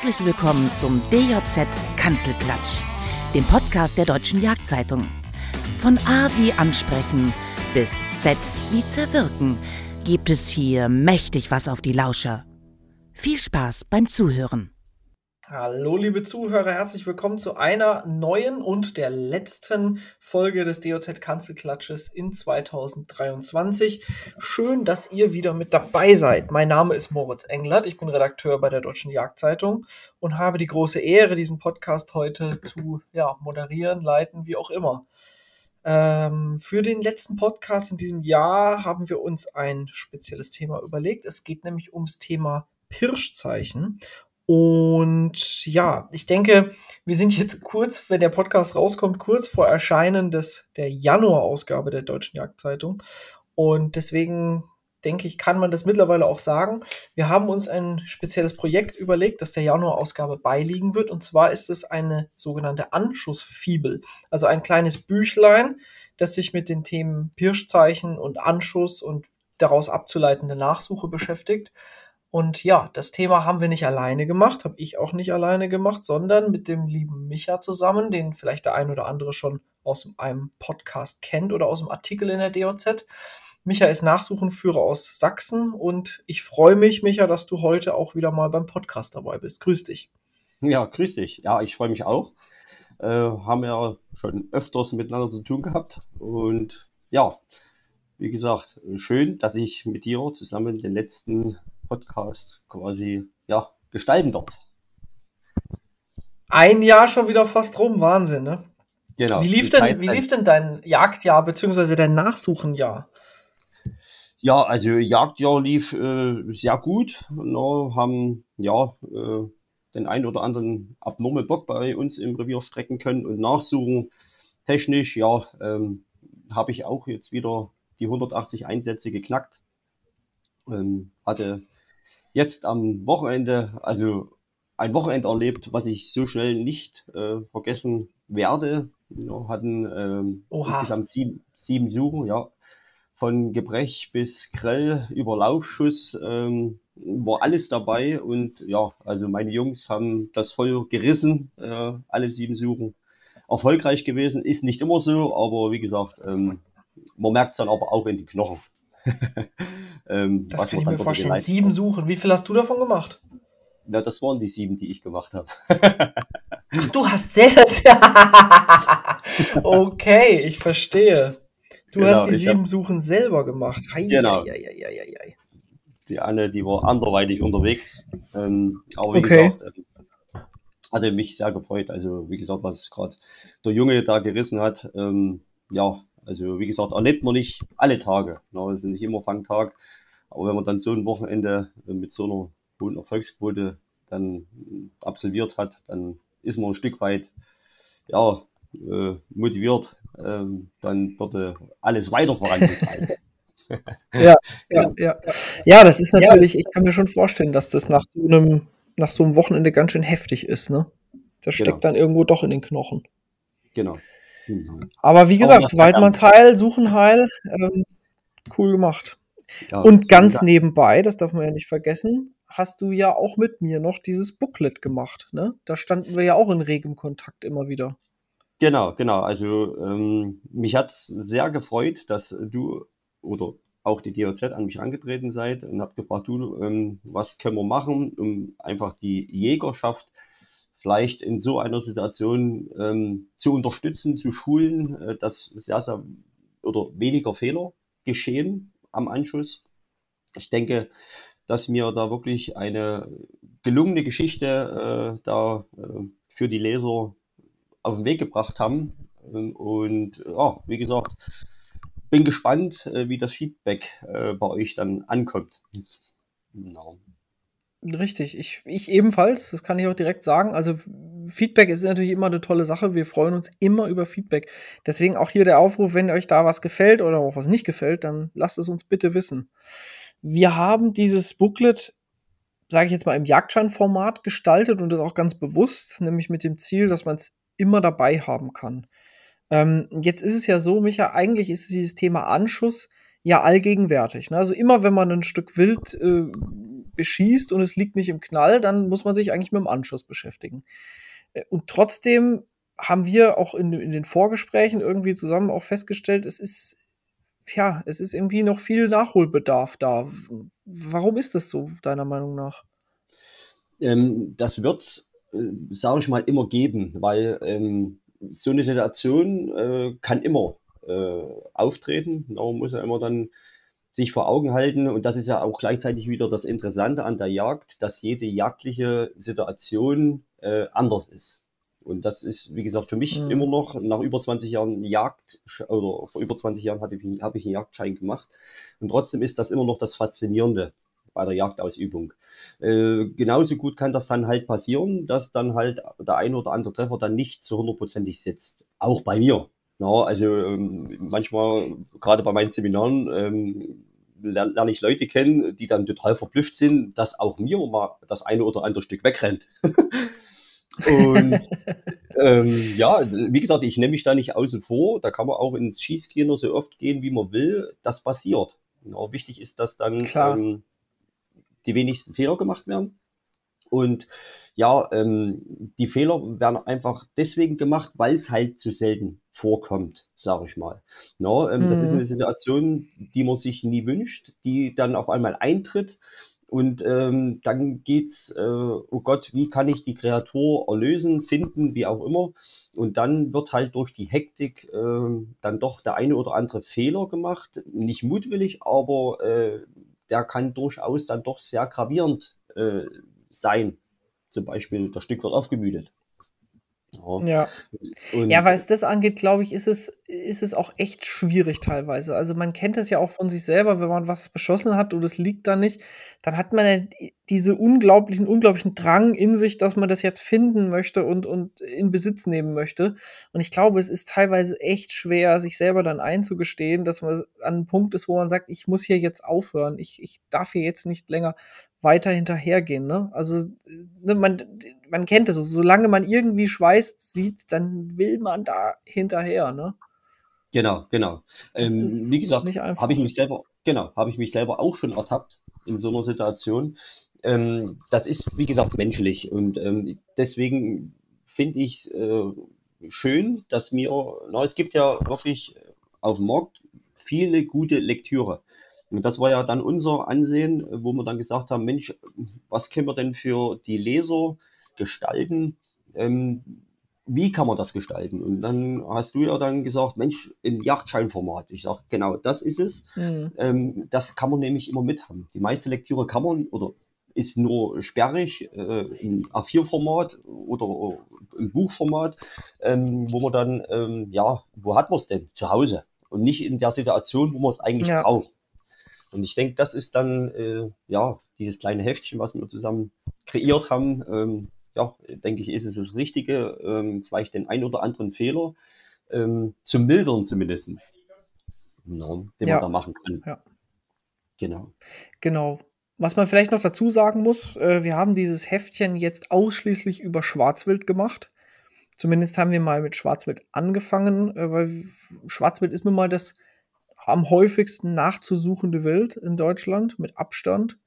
Herzlich willkommen zum DJZ Kanzelklatsch, dem Podcast der Deutschen Jagdzeitung. Von A wie Ansprechen bis Z wie Zerwirken gibt es hier mächtig was auf die Lauscher. Viel Spaß beim Zuhören. Hallo, liebe Zuhörer, herzlich willkommen zu einer neuen und der letzten Folge des DOZ Kanzelklatsches in 2023. Schön, dass ihr wieder mit dabei seid. Mein Name ist Moritz Englert, ich bin Redakteur bei der Deutschen Jagdzeitung und habe die große Ehre, diesen Podcast heute zu ja, moderieren, leiten, wie auch immer. Ähm, für den letzten Podcast in diesem Jahr haben wir uns ein spezielles Thema überlegt. Es geht nämlich ums Thema Pirschzeichen. Und ja, ich denke, wir sind jetzt kurz, wenn der Podcast rauskommt, kurz vor Erscheinen des, der Januar-Ausgabe der Deutschen Jagdzeitung. Und deswegen denke ich, kann man das mittlerweile auch sagen. Wir haben uns ein spezielles Projekt überlegt, das der Januar-Ausgabe beiliegen wird. Und zwar ist es eine sogenannte Anschussfibel. Also ein kleines Büchlein, das sich mit den Themen Pirschzeichen und Anschuss und daraus abzuleitende Nachsuche beschäftigt. Und ja, das Thema haben wir nicht alleine gemacht, habe ich auch nicht alleine gemacht, sondern mit dem lieben Micha zusammen, den vielleicht der ein oder andere schon aus einem Podcast kennt oder aus einem Artikel in der DOZ. Micha ist Nachsuchenführer aus Sachsen und ich freue mich, Micha, dass du heute auch wieder mal beim Podcast dabei bist. Grüß dich. Ja, grüß dich. Ja, ich freue mich auch. Äh, haben ja schon öfters miteinander zu tun gehabt und ja, wie gesagt, schön, dass ich mit dir zusammen den letzten Podcast quasi ja, gestalten darf. Ein Jahr schon wieder fast rum, Wahnsinn, ne? Genau. Wie lief, denn, wie lief denn dein Jagdjahr bzw. dein Nachsuchenjahr? Ja, also Jagdjahr lief äh, sehr gut. Wir haben ja äh, den einen oder anderen abnorme Bock bei uns im Revier strecken können und nachsuchen. Technisch, ja, ähm, habe ich auch jetzt wieder die 180 Einsätze geknackt. Ähm, hatte jetzt am Wochenende, also ein Wochenende erlebt, was ich so schnell nicht äh, vergessen werde. Wir hatten ähm, insgesamt sieben, sieben Suchen, ja. Von Gebrech bis Grell über Laufschuss ähm, war alles dabei und ja, also meine Jungs haben das voll gerissen, äh, alle sieben Suchen. Erfolgreich gewesen, ist nicht immer so, aber wie gesagt, ähm, man merkt es dann aber auch in den Knochen. Ähm, das kann ich mir vorstellen. Sieben Suchen. Wie viel hast du davon gemacht? Ja, das waren die sieben, die ich gemacht habe. Ach, du hast selbst. okay, ich verstehe. Du genau, hast die sieben hab... Suchen selber gemacht. Hei, genau. Hei, hei, die eine, die war anderweitig unterwegs. Ähm, aber wie okay. gesagt, ähm, hatte mich sehr gefreut. Also, wie gesagt, was gerade der Junge da gerissen hat, ähm, ja, also wie gesagt, erlebt man nicht alle Tage. Ne? Es ist nicht immer Fangtag. Aber wenn man dann so ein Wochenende mit so einer hohen Erfolgsquote dann absolviert hat, dann ist man ein Stück weit ja, äh, motiviert, ähm, dann dort äh, alles weiter voranzutreiben. ja, ja, ja. Ja, das ist natürlich, ja. ich kann mir schon vorstellen, dass das nach so einem, nach so einem Wochenende ganz schön heftig ist, ne? Das steckt genau. dann irgendwo doch in den Knochen. Genau. Mhm. Aber wie gesagt, Weidmanns Heil, Suchen Heil, ähm, cool gemacht. Ja, und ganz nebenbei, das darf man ja nicht vergessen, hast du ja auch mit mir noch dieses Booklet gemacht. Ne? Da standen wir ja auch in regem Kontakt immer wieder. Genau, genau. Also ähm, mich hat es sehr gefreut, dass du oder auch die DOZ an mich angetreten seid und habt gefragt, du, ähm, was können wir machen, um einfach die Jägerschaft vielleicht in so einer Situation ähm, zu unterstützen, zu schulen, äh, dass sehr, sehr oder weniger Fehler geschehen am Anschuss. Ich denke, dass wir da wirklich eine gelungene Geschichte äh, da äh, für die Leser auf den Weg gebracht haben. Und ja, wie gesagt, bin gespannt, äh, wie das Feedback äh, bei euch dann ankommt. Genau. Richtig, ich, ich ebenfalls, das kann ich auch direkt sagen. Also Feedback ist natürlich immer eine tolle Sache. Wir freuen uns immer über Feedback. Deswegen auch hier der Aufruf, wenn euch da was gefällt oder auch was nicht gefällt, dann lasst es uns bitte wissen. Wir haben dieses Booklet, sage ich jetzt mal, im Jagdschein-Format gestaltet und das auch ganz bewusst, nämlich mit dem Ziel, dass man es immer dabei haben kann. Ähm, jetzt ist es ja so, Micha, eigentlich ist dieses Thema Anschuss ja allgegenwärtig. Ne? Also immer, wenn man ein Stück Wild äh, beschießt und es liegt nicht im Knall, dann muss man sich eigentlich mit dem Anschuss beschäftigen. Äh, und trotzdem haben wir auch in, in den Vorgesprächen irgendwie zusammen auch festgestellt, es ist, ja, es ist irgendwie noch viel Nachholbedarf da. Warum ist das so, deiner Meinung nach? Ähm, das wird es, äh, sage ich mal, immer geben, weil ähm, so eine Situation äh, kann immer äh, auftreten. Man muss ja immer dann sich vor Augen halten, und das ist ja auch gleichzeitig wieder das Interessante an der Jagd, dass jede jagdliche Situation äh, anders ist. Und das ist, wie gesagt, für mich mhm. immer noch nach über 20 Jahren Jagd oder vor über 20 Jahren habe ich, hab ich einen Jagdschein gemacht. Und trotzdem ist das immer noch das Faszinierende bei der Jagdausübung. Äh, genauso gut kann das dann halt passieren, dass dann halt der ein oder andere Treffer dann nicht zu hundertprozentig sitzt. Auch bei mir. Ja, also ähm, manchmal, gerade bei meinen Seminaren, ähm, lerne lern ich Leute kennen, die dann total verblüfft sind, dass auch mir mal das eine oder andere Stück wegrennt. Und ähm, ja, wie gesagt, ich nehme mich da nicht außen vor. Da kann man auch ins Schießkino so oft gehen, wie man will. Das passiert. Ja, wichtig ist, dass dann ähm, die wenigsten Fehler gemacht werden. Und ja, ähm, die Fehler werden einfach deswegen gemacht, weil es halt zu selten vorkommt, sage ich mal. No, ähm, mhm. Das ist eine mhm. Situation, die man sich nie wünscht, die dann auf einmal eintritt. Und ähm, dann geht's, äh, oh Gott, wie kann ich die Kreatur erlösen, finden, wie auch immer. Und dann wird halt durch die Hektik äh, dann doch der eine oder andere Fehler gemacht. Nicht mutwillig, aber äh, der kann durchaus dann doch sehr gravierend äh, sein. Zum Beispiel, das Stück wird aufgemüdet. Ja. Ja, ja was das angeht, glaube ich, ist es, ist es auch echt schwierig teilweise. Also man kennt es ja auch von sich selber, wenn man was beschossen hat und es liegt da nicht, dann hat man ja diese unglaublichen, unglaublichen Drang in sich, dass man das jetzt finden möchte und, und in Besitz nehmen möchte. Und ich glaube, es ist teilweise echt schwer, sich selber dann einzugestehen, dass man an einem Punkt ist, wo man sagt, ich muss hier jetzt aufhören, ich, ich darf hier jetzt nicht länger weiter hinterhergehen. Ne? Also ne, man, man kennt es, also, solange man irgendwie schweißt sieht, dann will man da hinterher. Ne? Genau, genau. Ähm, wie gesagt, habe ich mich selber, genau, habe ich mich selber auch schon ertappt in so einer Situation. Ähm, das ist, wie gesagt, menschlich und ähm, deswegen finde ich es äh, schön, dass mir, na, es gibt ja wirklich auf dem Markt viele gute Lektüre. Und das war ja dann unser Ansehen, wo wir dann gesagt haben, Mensch, was können wir denn für die Leser gestalten? Ähm, wie kann man das gestalten? Und dann hast du ja dann gesagt, Mensch, im Yachtscheinformat. Ich sage, genau, das ist es. Mhm. Ähm, das kann man nämlich immer mit haben. Die meiste Lektüre kann man oder ist nur sperrig äh, im A4-Format oder im Buchformat, ähm, wo man dann, ähm, ja, wo hat man es denn? Zu Hause. Und nicht in der Situation, wo man es eigentlich ja. braucht. Und ich denke, das ist dann, äh, ja, dieses kleine Heftchen, was wir zusammen kreiert haben. Ja, denke ich, ist es das Richtige. Ähm, vielleicht den ein oder anderen Fehler ähm, zu mildern zumindest. Ja, den ja. man da machen kann. Ja. Genau. Genau. Was man vielleicht noch dazu sagen muss, äh, wir haben dieses Heftchen jetzt ausschließlich über Schwarzwild gemacht. Zumindest haben wir mal mit Schwarzwild angefangen, äh, weil Schwarzwild ist nun mal das am häufigsten nachzusuchende Wild in Deutschland mit Abstand.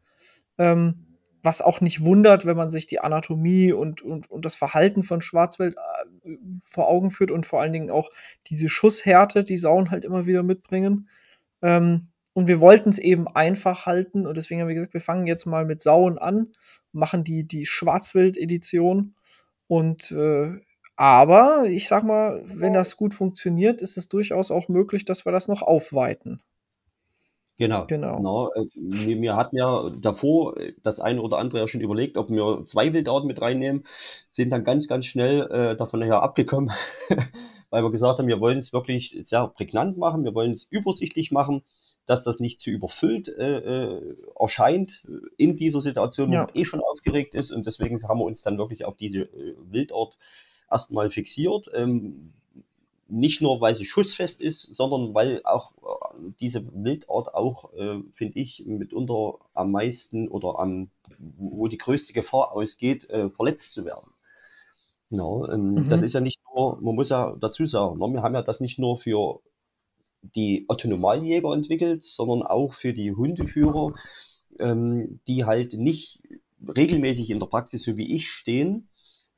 Ähm, was auch nicht wundert, wenn man sich die Anatomie und, und, und das Verhalten von Schwarzwild äh, vor Augen führt und vor allen Dingen auch diese Schusshärte, die Sauen halt immer wieder mitbringen. Ähm, und wir wollten es eben einfach halten und deswegen haben wir gesagt, wir fangen jetzt mal mit Sauen an, machen die, die Schwarzwild-Edition und äh, aber ich sag mal, wenn das gut funktioniert, ist es durchaus auch möglich, dass wir das noch aufweiten. Genau. Genau. genau. Wir, wir, hatten ja davor das eine oder andere ja schon überlegt, ob wir zwei Wildarten mit reinnehmen, sind dann ganz, ganz schnell äh, davon her abgekommen, weil wir gesagt haben, wir wollen es wirklich sehr prägnant machen, wir wollen es übersichtlich machen, dass das nicht zu überfüllt äh, äh erscheint in dieser Situation, wo ja. man eh schon aufgeregt ist und deswegen haben wir uns dann wirklich auf diese äh, Wildart erstmal fixiert. Ähm, nicht nur, weil sie schussfest ist, sondern weil auch äh, diese Wildart auch, äh, finde ich, mitunter am meisten oder am, wo die größte Gefahr ausgeht, äh, verletzt zu werden. No, ähm, mhm. Das ist ja nicht nur, man muss ja dazu sagen, no, wir haben ja das nicht nur für die Autonomaljäger entwickelt, sondern auch für die Hundeführer, ähm, die halt nicht regelmäßig in der Praxis, so wie ich, stehen,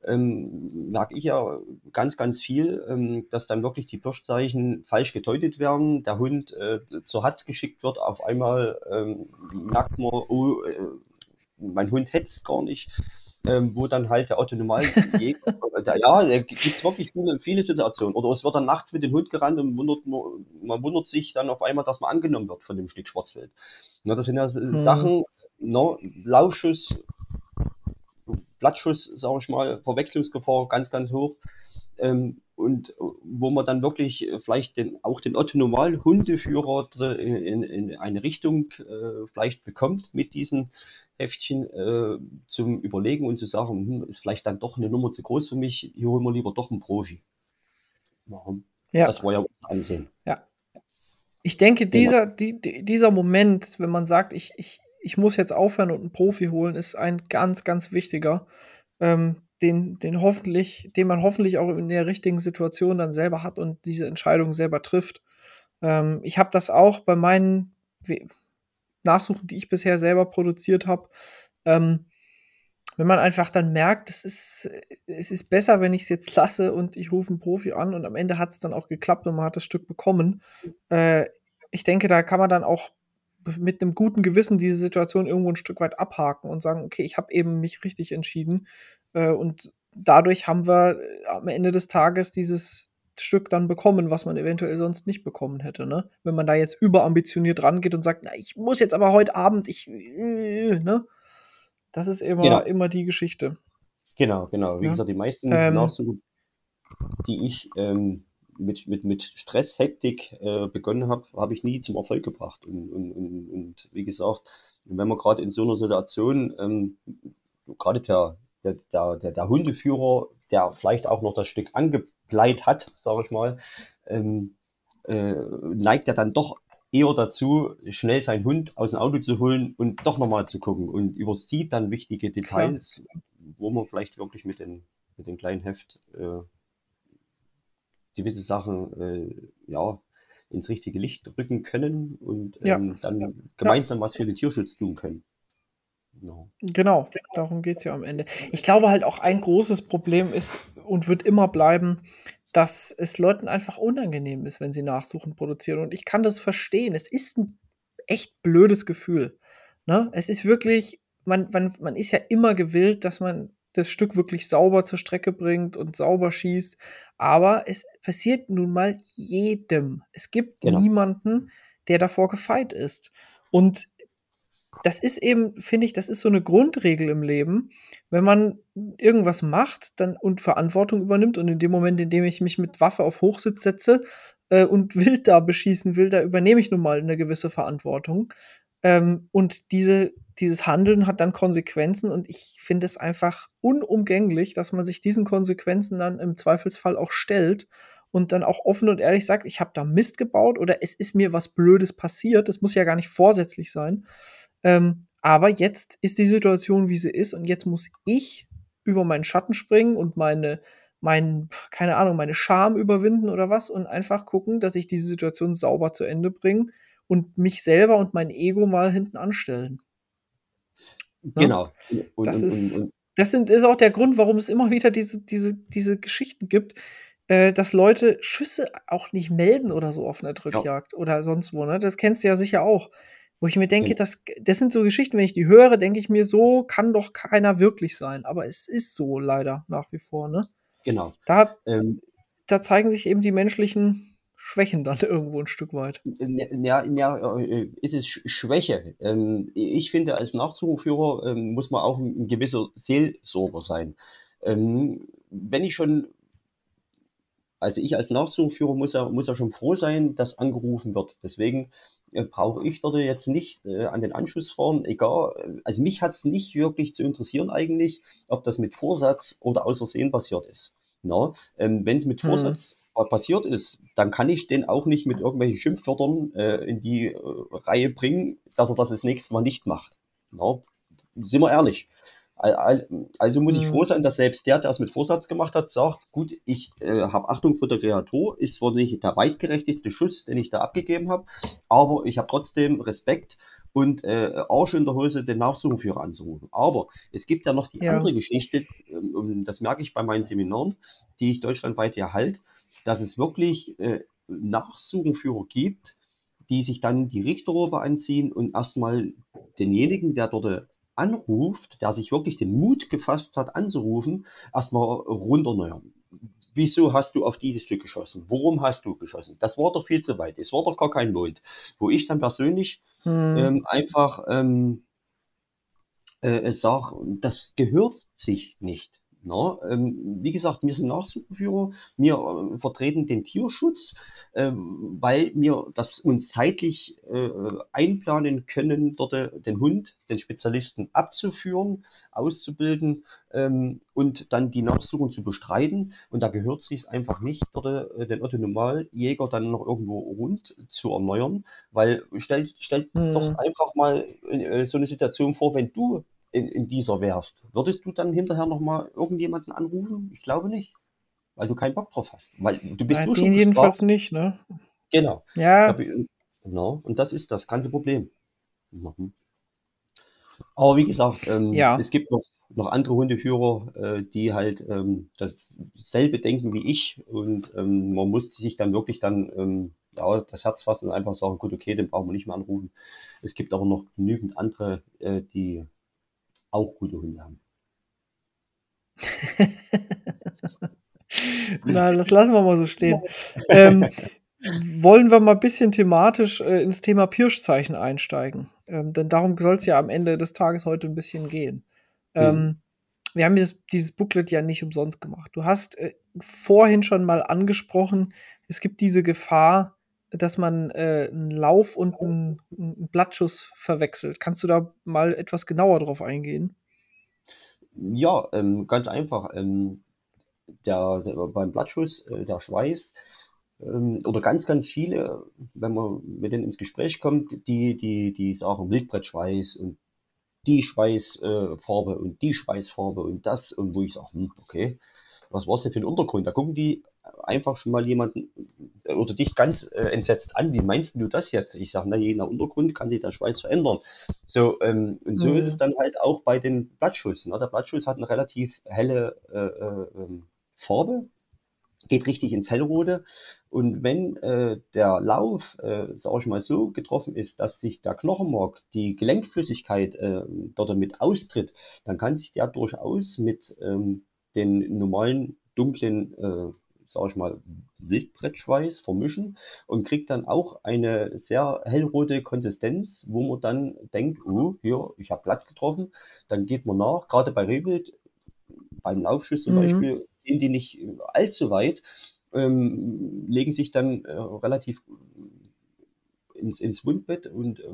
ähm, merke ich ja ganz, ganz viel, ähm, dass dann wirklich die Pirstzeichen falsch gedeutet werden, der Hund äh, zur Hatz geschickt wird, auf einmal ähm, merkt man, oh, äh, mein Hund hetzt gar nicht, ähm, wo dann halt der Autonomaljäger, ja, da gibt es wirklich viele, viele Situationen. Oder es wird dann nachts mit dem Hund gerannt und wundert, man wundert sich dann auf einmal, dass man angenommen wird von dem Stück Schwarzwild. Na, das sind ja hm. Sachen, no, Laufschuss, Blattschuss, sage ich mal, Verwechslungsgefahr ganz, ganz hoch. Ähm, und wo man dann wirklich vielleicht den, auch den Otto-Normal-Hundeführer in, in, in, eine Richtung äh, vielleicht bekommt mit diesen Heftchen äh, zum Überlegen und zu sagen, hm, ist vielleicht dann doch eine Nummer zu groß für mich, hier holen wir lieber doch einen Profi. Warum? Ja. Das war ja ansehen. Ja. Ich denke, dieser, die, dieser Moment, wenn man sagt, ich, ich, ich muss jetzt aufhören und einen Profi holen, ist ein ganz, ganz wichtiger, ähm, den, den hoffentlich, den man hoffentlich auch in der richtigen Situation dann selber hat und diese Entscheidung selber trifft. Ähm, ich habe das auch bei meinen Nachsuchen, die ich bisher selber produziert habe. Ähm, wenn man einfach dann merkt, es ist, es ist besser, wenn ich es jetzt lasse und ich rufe einen Profi an und am Ende hat es dann auch geklappt und man hat das Stück bekommen. Äh, ich denke, da kann man dann auch mit einem guten Gewissen diese Situation irgendwo ein Stück weit abhaken und sagen, okay, ich habe eben mich richtig entschieden. Äh, und dadurch haben wir äh, am Ende des Tages dieses Stück dann bekommen, was man eventuell sonst nicht bekommen hätte. Ne? Wenn man da jetzt überambitioniert rangeht und sagt, na, ich muss jetzt aber heute Abend, ich, äh, ne? Das ist immer, genau. immer die Geschichte. Genau, genau. Wie ja. gesagt, die meisten ähm, Nachsuchen, die ich ähm, mit, mit, mit Stress, Hektik äh, begonnen habe, habe ich nie zum Erfolg gebracht. Und, und, und, und wie gesagt, wenn man gerade in so einer Situation, ähm, gerade der, der, der, der, der Hundeführer, der vielleicht auch noch das Stück angebleit hat, sage ich mal, ähm, äh, neigt er dann doch eher dazu, schnell seinen Hund aus dem Auto zu holen und doch nochmal zu gucken und übersieht dann wichtige Details, Klar. wo man vielleicht wirklich mit, den, mit dem kleinen Heft äh, gewisse Sachen äh, ja, ins richtige Licht rücken können und ähm, ja. dann gemeinsam ja. was für den Tierschutz tun können. No. Genau, darum geht es ja am Ende. Ich glaube halt auch ein großes Problem ist und wird immer bleiben, dass es Leuten einfach unangenehm ist, wenn sie Nachsuchen produzieren. Und ich kann das verstehen. Es ist ein echt blödes Gefühl. Ne? Es ist wirklich, man, man, man ist ja immer gewillt, dass man das Stück wirklich sauber zur Strecke bringt und sauber schießt. Aber es passiert nun mal jedem. Es gibt genau. niemanden, der davor gefeit ist. Und das ist eben, finde ich, das ist so eine Grundregel im Leben. Wenn man irgendwas macht dann, und Verantwortung übernimmt und in dem Moment, in dem ich mich mit Waffe auf Hochsitz setze äh, und wild da beschießen will, da übernehme ich nun mal eine gewisse Verantwortung. Ähm, und diese, dieses Handeln hat dann Konsequenzen und ich finde es einfach unumgänglich, dass man sich diesen Konsequenzen dann im Zweifelsfall auch stellt und dann auch offen und ehrlich sagt, ich habe da Mist gebaut oder es ist mir was Blödes passiert. Das muss ja gar nicht vorsätzlich sein. Ähm, aber jetzt ist die Situation, wie sie ist und jetzt muss ich über meinen Schatten springen und meine, mein, keine Ahnung, meine Scham überwinden oder was und einfach gucken, dass ich diese Situation sauber zu Ende bringe und mich selber und mein Ego mal hinten anstellen. Ne? Genau. Und, das und, ist, und, das sind, ist auch der Grund, warum es immer wieder diese, diese, diese Geschichten gibt, äh, dass Leute Schüsse auch nicht melden oder so auf einer Drückjagd ja. oder sonst wo. Ne? Das kennst du ja sicher auch. Wo ich mir denke, ja. das, das sind so Geschichten, wenn ich die höre, denke ich mir, so kann doch keiner wirklich sein. Aber es ist so leider nach wie vor. Ne? Genau. Da, ähm, da zeigen sich eben die menschlichen Schwächen dann irgendwo ein Stück weit. Ja, ja äh, ist es Schwäche. Ähm, ich finde, als Nachsuchenführer ähm, muss man auch ein gewisser Seelsorger sein. Ähm, wenn ich schon, also ich als Nachsuchenführer muss ja, muss ja schon froh sein, dass angerufen wird. Deswegen äh, brauche ich dort jetzt nicht äh, an den Anschluss fahren, egal. Also mich hat es nicht wirklich zu interessieren eigentlich, ob das mit Vorsatz oder außersehen passiert ist. wenn es mit hm. Passiert ist, dann kann ich den auch nicht mit irgendwelchen Schimpfwörtern äh, in die äh, Reihe bringen, dass er das das nächste Mal nicht macht. Na, sind wir ehrlich. Also muss ich froh mhm. sein, dass selbst der, der es mit Vorsatz gemacht hat, sagt, gut, ich äh, habe Achtung vor der Kreatur, ist zwar nicht der weitgerechtigste Schuss, den ich da abgegeben habe, aber ich habe trotzdem Respekt und äh, Arsch in der Hose den Nachsuchenführer anzurufen. Aber es gibt ja noch die ja. andere Geschichte, ähm, das merke ich bei meinen Seminaren, die ich deutschlandweit ja halte, dass es wirklich äh, Nachsuchenführer gibt, die sich dann die Richterrobe anziehen und erstmal denjenigen, der dort anruft, der sich wirklich den Mut gefasst hat anzurufen, erstmal runterneuern. Wieso hast du auf dieses Stück geschossen? Worum hast du geschossen? Das war doch viel zu weit. Es war doch gar kein Mond. Wo ich dann persönlich hm. ähm, einfach ähm, äh, sage, das gehört sich nicht. Na, ähm, wie gesagt, wir sind Nachsuchenführer, wir äh, vertreten den Tierschutz, äh, weil wir das uns zeitlich äh, einplanen können, dort äh, den Hund, den Spezialisten abzuführen, auszubilden ähm, und dann die Nachsuchung zu bestreiten. Und da gehört es sich einfach nicht, dort äh, den Otto Normaljäger dann noch irgendwo rund zu erneuern, weil stell, stell hm. doch einfach mal äh, so eine Situation vor, wenn du in, in dieser wärst, würdest du dann hinterher nochmal irgendjemanden anrufen? Ich glaube nicht. Weil du keinen Bock drauf hast. Weil du bist ja, den jedenfalls nicht, ne? Genau. Ja. Genau. Und das ist das ganze Problem. Mhm. Aber wie gesagt, ähm, ja. es gibt noch, noch andere Hundeführer, äh, die halt ähm, dasselbe denken wie ich. Und ähm, man muss sich dann wirklich dann ähm, ja, das Herz fassen und einfach sagen, gut, okay, den brauchen wir nicht mehr anrufen. Es gibt aber noch genügend andere, äh, die auch gute Hunde haben. Na, das lassen wir mal so stehen. ähm, wollen wir mal ein bisschen thematisch äh, ins Thema Pirschzeichen einsteigen? Ähm, denn darum soll es ja am Ende des Tages heute ein bisschen gehen. Ähm, mhm. Wir haben dieses, dieses, Booklet ja nicht umsonst gemacht. Du hast äh, vorhin schon mal angesprochen, es gibt diese Gefahr, dass man äh, einen Lauf und einen, einen Blattschuss verwechselt. Kannst du da mal etwas genauer drauf eingehen? Ja, ähm, ganz einfach. Ähm, der, der, beim Blattschuss, äh, der Schweiß, ähm, oder ganz, ganz viele, wenn man mit denen ins Gespräch kommt, die, die, die sagen Wildbrettschweiß und die Schweißfarbe äh, und die Schweißfarbe und das, und wo ich sage, hm, okay, was war es denn für ein Untergrund? Da gucken die einfach schon mal jemanden äh, oder dich ganz äh, entsetzt an. Wie meinst du das jetzt? Ich sage, na, je nach Untergrund kann sich der Schweiß verändern. So, ähm, und so mhm. ist es dann halt auch bei den Blattschuss. Ne? Der Blattschuss hat eine relativ helle äh, äh, ähm, Farbe, geht richtig ins Hellrote. Und wenn äh, der Lauf, äh, sage ich mal so, getroffen ist, dass sich der Knochenmark, die Gelenkflüssigkeit äh, dort mit austritt, dann kann sich der durchaus mit ähm, den normalen dunklen äh, sage ich mal, Wildbrettschweiß vermischen und kriegt dann auch eine sehr hellrote Konsistenz, wo man dann denkt, oh, hier, ich habe glatt getroffen. Dann geht man nach, gerade bei Rehwild, beim Laufschuss zum mhm. Beispiel, gehen die nicht allzu weit, ähm, legen sich dann äh, relativ ins, ins Wundbett und äh,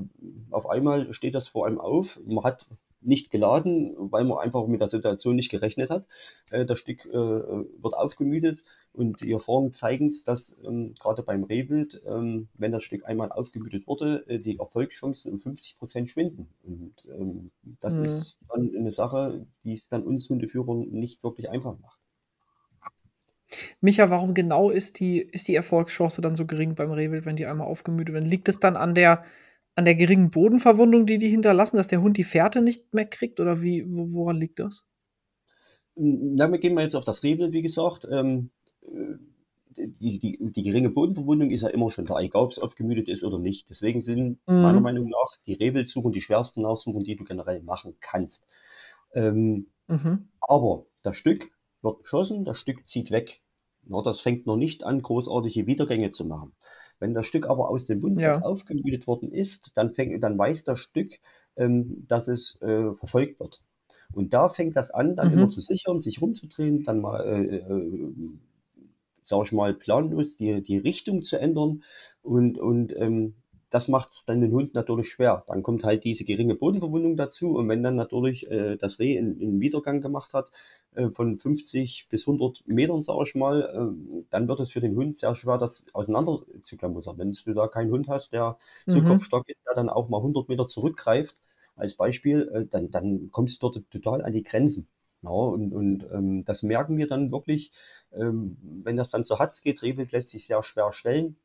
auf einmal steht das vor einem auf. Man hat nicht geladen, weil man einfach mit der Situation nicht gerechnet hat. Äh, das Stück äh, wird aufgemüdet und die Erfahrungen zeigen es, dass ähm, gerade beim Rehwild, ähm, wenn das Stück einmal aufgemüdet wurde, äh, die Erfolgschancen um 50 Prozent schwinden. Und ähm, das mhm. ist dann eine Sache, die es dann uns Hundeführern nicht wirklich einfach macht. Micha, warum genau ist die, ist die Erfolgschance dann so gering beim Rehwild, wenn die einmal aufgemüdet werden? Liegt es dann an der, an der geringen Bodenverwundung, die die hinterlassen, dass der Hund die Fährte nicht mehr kriegt? Oder wie, woran liegt das? Damit gehen wir jetzt auf das Rehwild, wie gesagt. Ähm, die, die, die geringe Bodenverwundung ist ja immer schon da, egal ob es aufgemüdet ist oder nicht. Deswegen sind mhm. meiner Meinung nach die Rehwildsuchen die schwersten Nachsuchen, die du generell machen kannst. Ähm, mhm. Aber das Stück wird geschossen, das Stück zieht weg. Na, das fängt noch nicht an, großartige Wiedergänge zu machen. Wenn das Stück aber aus dem Wund ja. aufgemüdet worden ist, dann, fängt, dann weiß das Stück, ähm, dass es äh, verfolgt wird. Und da fängt das an, dann mhm. immer zu sichern, sich rumzudrehen, dann mal, äh, äh, sag ich mal, planlos die, die Richtung zu ändern. Und, und ähm, das macht es dann den Hund natürlich schwer. Dann kommt halt diese geringe Bodenverwundung dazu. Und wenn dann natürlich äh, das Reh einen Wiedergang gemacht hat, äh, von 50 bis 100 Metern, sage ich mal, äh, dann wird es für den Hund sehr schwer, das auseinander zu klammern. Wenn du da keinen Hund hast, der so mhm. kopfstark ist, der dann auch mal 100 Meter zurückgreift, als Beispiel, äh, dann, dann kommst du dort total an die Grenzen. Ja, und und ähm, das merken wir dann wirklich, ähm, wenn das dann zu Hatz geht, Rehwild lässt sich sehr schwer stellen.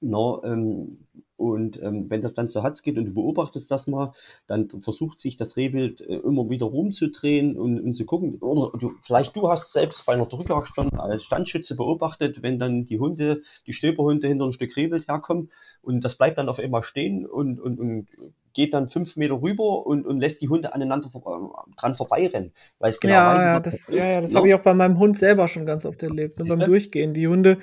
No, ähm, und ähm, wenn das dann zu Hatz geht und du beobachtest das mal, dann versucht sich das Rehwild äh, immer wieder rumzudrehen und, und zu gucken. Oder du, vielleicht du hast selbst bei einer Drückjagd schon als Standschütze beobachtet, wenn dann die Hunde, die Stöberhunde hinter ein Stück Rehwild herkommen und das bleibt dann auf einmal stehen und, und, und geht dann fünf Meter rüber und, und lässt die Hunde aneinander vor, dran vorbeirennen. Weil genau ja, weiß, ja, das, ja, ja, das habe ich auch bei meinem Hund selber schon ganz oft erlebt, ne, beim Durchgehen. Die Hunde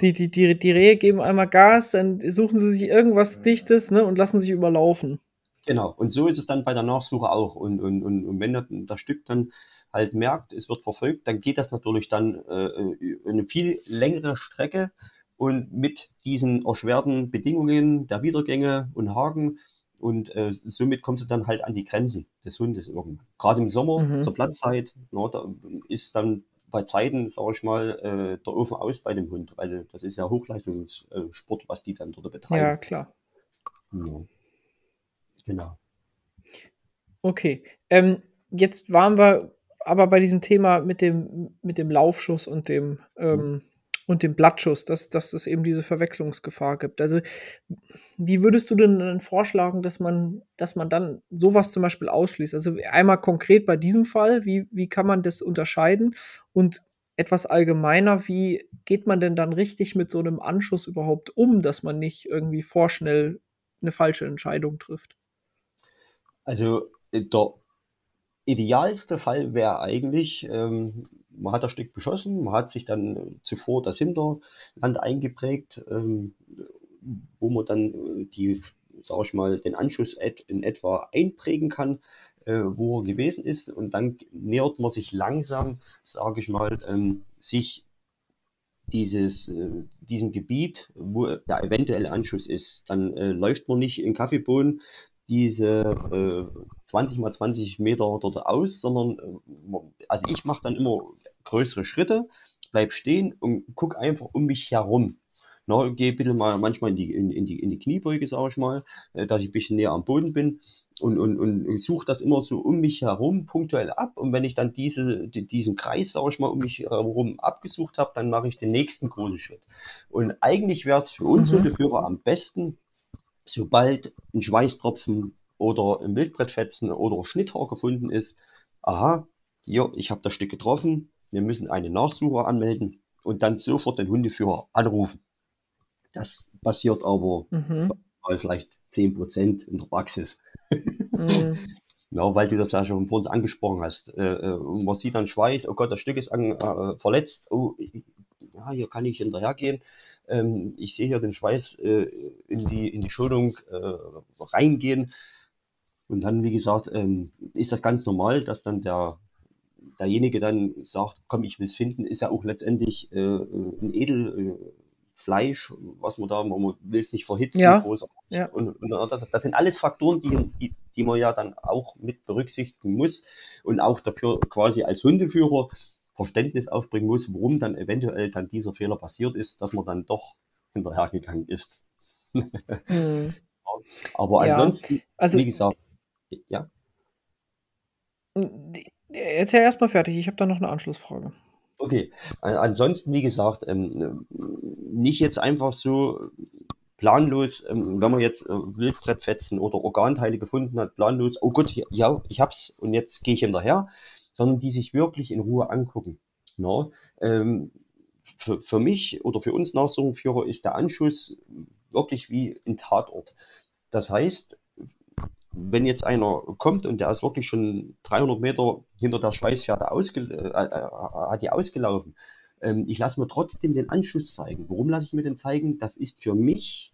die, die, die, die Rehe geben einmal Gas, dann suchen sie sich irgendwas Dichtes ne, und lassen sich überlaufen. Genau, und so ist es dann bei der Nachsuche auch. Und, und, und, und wenn das, Stück dann halt merkt, es wird verfolgt, dann geht das natürlich dann äh, eine viel längere Strecke und mit diesen erschwerten Bedingungen der Wiedergänge und Haken und äh, somit kommst du dann halt an die Grenzen des Hundes irgendwann. Gerade im Sommer mhm. zur Platzzeit, na, da ist dann bei Zeiten, sage ich mal, äh, der Ofen aus bei dem Hund. Also das ist ja Hochleistungssport, was die dann dort betreiben. Ja, klar. Ja. Genau. Okay. Ähm, jetzt waren wir aber bei diesem Thema mit dem, mit dem Laufschuss und dem ähm, und dem Blattschuss, dass, dass es eben diese Verwechslungsgefahr gibt. Also, wie würdest du denn dann vorschlagen, dass man, dass man dann sowas zum Beispiel ausschließt? Also einmal konkret bei diesem Fall, wie, wie kann man das unterscheiden? Und etwas allgemeiner, wie geht man denn dann richtig mit so einem Anschuss überhaupt um, dass man nicht irgendwie vorschnell eine falsche Entscheidung trifft? Also der idealste Fall wäre eigentlich, ähm, man hat das Stück beschossen, man hat sich dann zuvor das Hinterland eingeprägt, ähm, wo man dann äh, die, sag ich mal, den Anschuss in etwa einprägen kann, äh, wo er gewesen ist. Und dann nähert man sich langsam, sage ich mal, ähm, sich dieses, äh, diesem Gebiet, wo der eventuelle Anschuss ist. Dann äh, läuft man nicht in Kaffeebohnen diese äh, 20 mal 20 Meter dort aus, sondern äh, also ich mache dann immer größere Schritte, bleib stehen und guck einfach um mich herum. Na, gehe bitte mal manchmal in die, in, in die, in die Kniebeuge, sage ich mal, äh, dass ich ein bisschen näher am Boden bin und, und, und, und suche das immer so um mich herum punktuell ab. Und wenn ich dann diese, die, diesen Kreis, sage ich mal, um mich herum abgesucht habe, dann mache ich den nächsten großen Schritt. Und eigentlich wäre es für uns mhm. Hundeführer am besten, sobald ein Schweißtropfen oder ein Wildbrettfetzen oder Schnitthaar gefunden ist, aha, hier, ich habe das Stück getroffen, wir müssen eine Nachsuche anmelden und dann sofort den Hundeführer anrufen. Das passiert aber mhm. vielleicht 10% in der Praxis. Mhm. Ja, weil du das ja schon vor uns angesprochen hast. Äh, äh man sieht dann Schweiß, oh Gott, das Stück ist an, äh, verletzt, oh, ja, hier kann ich hinterhergehen. Ähm, ich sehe hier den Schweiß äh, in, die, in die Schonung äh, reingehen. Und dann, wie gesagt, ähm, ist das ganz normal, dass dann der, derjenige dann sagt, komm, ich will es finden, ist ja auch letztendlich äh, ein Edelfleisch, was man da, man will es nicht verhitzen. Ja. ja. Und, und das, das, sind alles Faktoren, die, die, die man ja dann auch mit berücksichtigen muss und auch dafür quasi als Hundeführer Verständnis aufbringen muss, warum dann eventuell dann dieser Fehler passiert ist, dass man dann doch hinterhergegangen ist. Mhm. Aber ja. ansonsten, also, wie gesagt, ja. Jetzt ja erstmal fertig, ich habe da noch eine Anschlussfrage. Okay, ansonsten, wie gesagt, ähm, nicht jetzt einfach so planlos, ähm, wenn man jetzt äh, oder Organteile gefunden hat, planlos, oh Gott, ja, ich hab's und jetzt gehe ich hinterher, sondern die sich wirklich in Ruhe angucken. No? Ähm, für, für mich oder für uns Nachsuchenführer ist der Anschuss wirklich wie ein Tatort. Das heißt, wenn jetzt einer kommt und der ist wirklich schon 300 Meter hinter der Schweißfährte ausge, äh, äh, hat die ausgelaufen, ähm, ich lasse mir trotzdem den Anschuss zeigen. Warum lasse ich mir den zeigen? Das ist für mich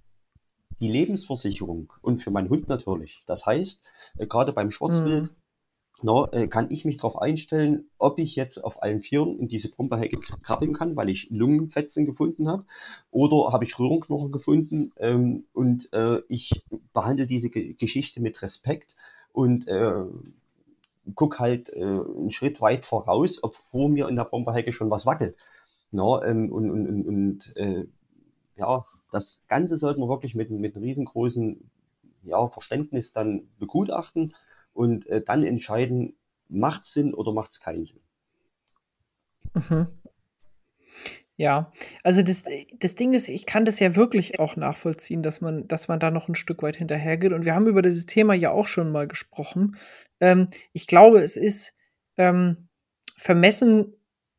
die Lebensversicherung und für meinen Hund natürlich. Das heißt, äh, gerade beim Schwarzwild, mhm no, äh, kann ich mich darauf einstellen, ob ich jetzt auf allen Vieren in diese Pumperhecke krabbeln kann, weil ich Lungenfetzen gefunden habe, oder habe ich Röhrenknochen gefunden ähm, und äh, ich behandle diese G Geschichte mit Respekt und äh, guck halt äh, einen Schritt weit voraus, ob vor mir in der Pumperhecke schon was wackelt. No, ähm, und und, und, und äh, ja, das Ganze sollte man wirklich mit, mit riesengroßen ja, Verständnis dann begutachten und äh, dann entscheiden, macht es Sinn oder macht es keinen Sinn. Mhm. Ja, also das das Ding ist, ich kann das ja wirklich auch nachvollziehen, dass man dass man da noch ein Stück weit hinterhergeht und wir haben über dieses Thema ja auch schon mal gesprochen. Ähm, ich glaube, es ist, ähm, vermessen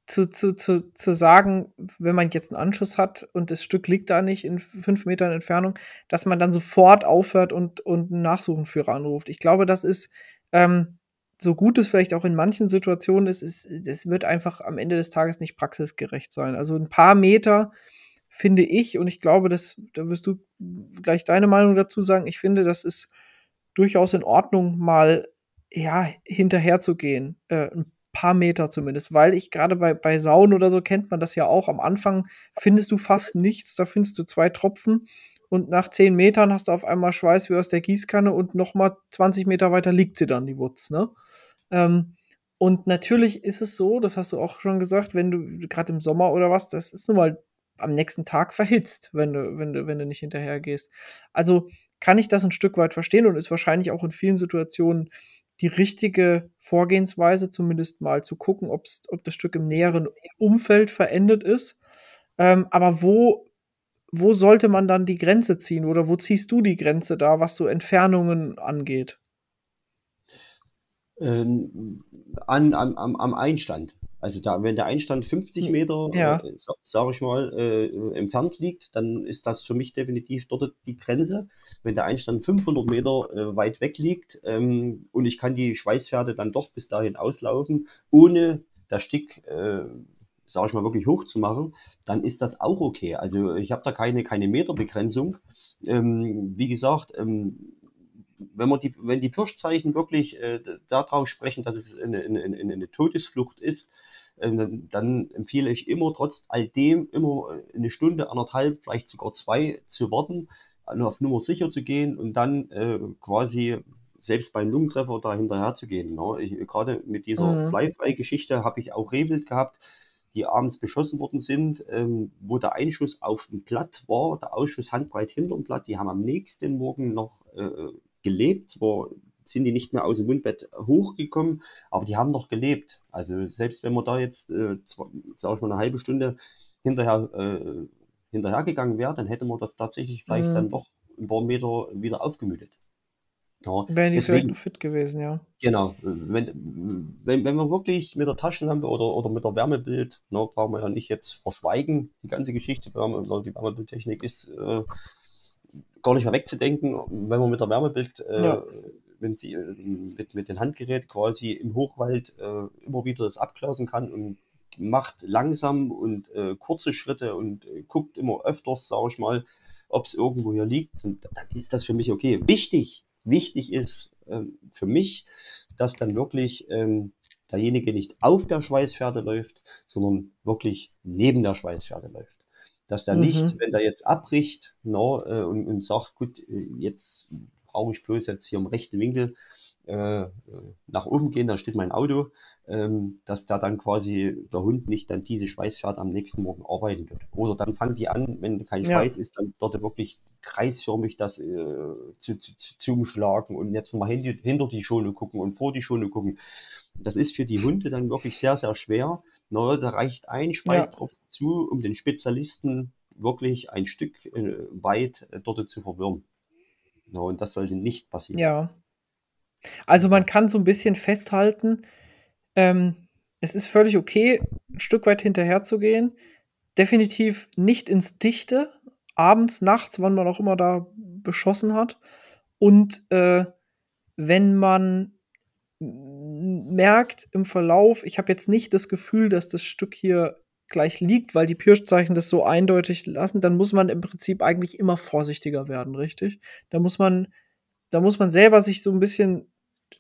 zu zu zu zu sagen, wenn man jetzt einen Anschuss hat und das Stück liegt da nicht in fünf Metern Entfernung, dass man dann sofort aufhört und und 'n Nachsuchenführer anruft. Ich glaube, das ist, ähm so gut es vielleicht auch in manchen Situationen ist, ist das wird einfach am Ende des Tages nicht praxisgerecht sein. Also ein paar Meter finde ich und ich glaube, das da wirst du gleich deine Meinung dazu sagen. Ich finde, das ist durchaus in Ordnung, mal, ja, hinterherzugehen, äh, paar Meter zumindest, weil ich gerade bei bei Sauen oder so kennt man das ja auch. Am Anfang findest du fast nichts, da findest du zwei Tropfen und nach zehn Metern hast du auf einmal Schweiß wie aus der Gießkanne und noch mal 20 Meter weiter liegt sie dann, die Wutz, ne? Ähm, und natürlich ist es so, das hast du auch schon gesagt, wenn du gerade im Sommer oder was, das ist nun mal am nächsten Tag verhitzt, wenn du wenn du wenn du nicht hinterhergehst. Also, kann ich das ein Stück weit verstehen und ist wahrscheinlich auch in vielen Situationen die richtige Vorgehensweise, zumindest mal zu gucken, ob's ob das Stück im näheren Umfeld verendet ist. Ähm, aber wo wo sollte man dann die Grenze ziehen oder wo ziehst du die Grenze da, was so Entfernungen angeht? ähm, an, am, am, am Einstand. Also da, wenn der Einstand 50 Meter, Ja. äh, sa- sage ich mal, äh, entfernt liegt, dann ist das für mich definitiv dort die Grenze. Wenn der Einstand 500 Meter äh, weit weg liegt ähm, und ich kann die Schweißpferde dann doch bis dahin auslaufen, ohne das Stück, äh, sage ich mal, wirklich hoch zu machen, dann ist das auch okay. Also ich habe da keine, keine Meterbegrenzung. Ähm, wie gesagt, ähm, wenn man die, wenn die Pirschzeichen wirklich äh, darauf sprechen, dass es eine, eine, eine, Todesflucht ist, äh, dann empfehle ich immer trotz all dem immer eine Stunde, anderthalb, vielleicht sogar zwei zu warten, auf Nummer sicher zu gehen und dann äh, quasi selbst beim Lungentreffer da hinterher zu gehen. Ne? Gerade mit dieser Mhm. Bleifrei-Geschichte habe ich auch Rehwild gehabt, die abends beschossen worden sind, ähm, wo der Einschuss auf dem Blatt war, der Ausschuss handbreit hinter dem Blatt. Die haben am nächsten Morgen noch äh, gelebt. Zwar sind die nicht mehr aus dem Wundbett hochgekommen, aber die haben noch gelebt. Also selbst wenn man da jetzt, äh, zwar, sag ich mal, eine halbe Stunde hinterher, äh, hinterhergegangen wäre, dann hätte man das tatsächlich vielleicht Mhm. dann doch ein paar Meter wieder aufgemüdet. Ja, Wären die vielleicht deswegen, noch fit gewesen, ja. genau, wenn, wenn, wenn wir wirklich mit der Taschenlampe oder, oder mit der Wärmebild, ne, brauchen wir ja nicht jetzt verschweigen, die ganze Geschichte, die Wärmebildtechnik ist äh, gar nicht mehr wegzudenken, wenn man mit der Wärmebild, äh, Ja. wenn sie äh, mit, mit dem Handgerät quasi im Hochwald äh, immer wieder das abklasen kann und macht langsam und äh, kurze Schritte und äh, guckt immer öfters, sage ich mal, ob es irgendwo hier liegt, und dann ist das für mich okay. Wichtig, wichtig ist ähm, für mich, dass dann wirklich ähm, derjenige nicht auf der Schweißfährte läuft, sondern wirklich neben der Schweißfährte läuft. Dass der nicht, Mhm. wenn der jetzt abbricht no, äh, und, und sagt, gut, äh, jetzt brauche ich bloß jetzt hier im rechten Winkel äh, nach oben gehen, da steht mein Auto, ähm, dass da dann quasi der Hund nicht dann diese Schweißfährte am nächsten Morgen arbeiten wird. Oder dann fangen die an, wenn kein Ja. Schweiß ist, dann dort wirklich kreisförmig das äh, zu, zu, zu, zuschlagen und jetzt mal hinter, hinter die Schone gucken und vor die Schone gucken. Das ist für die Hunde dann wirklich sehr, sehr schwer. Na, da reicht ein Schweißtropfen zu, um den Spezialisten wirklich ein Stück äh, weit äh, dort zu verwirren. Na, und das sollte nicht passieren. Ja. Also, man kann so 'n bisschen festhalten, ähm, es ist völlig okay, 'n Stück weit hinterherzugehen. Definitiv nicht ins Dichte, abends, nachts, wann man auch immer da beschossen hat. Und, äh, wenn man merkt im Verlauf, ich habe jetzt nicht das Gefühl, dass das Stück hier gleich liegt, weil die Pirschzeichen das so eindeutig lassen, dann muss man im Prinzip eigentlich immer vorsichtiger werden, richtig? Da muss man da muss man selber sich so 'n bisschen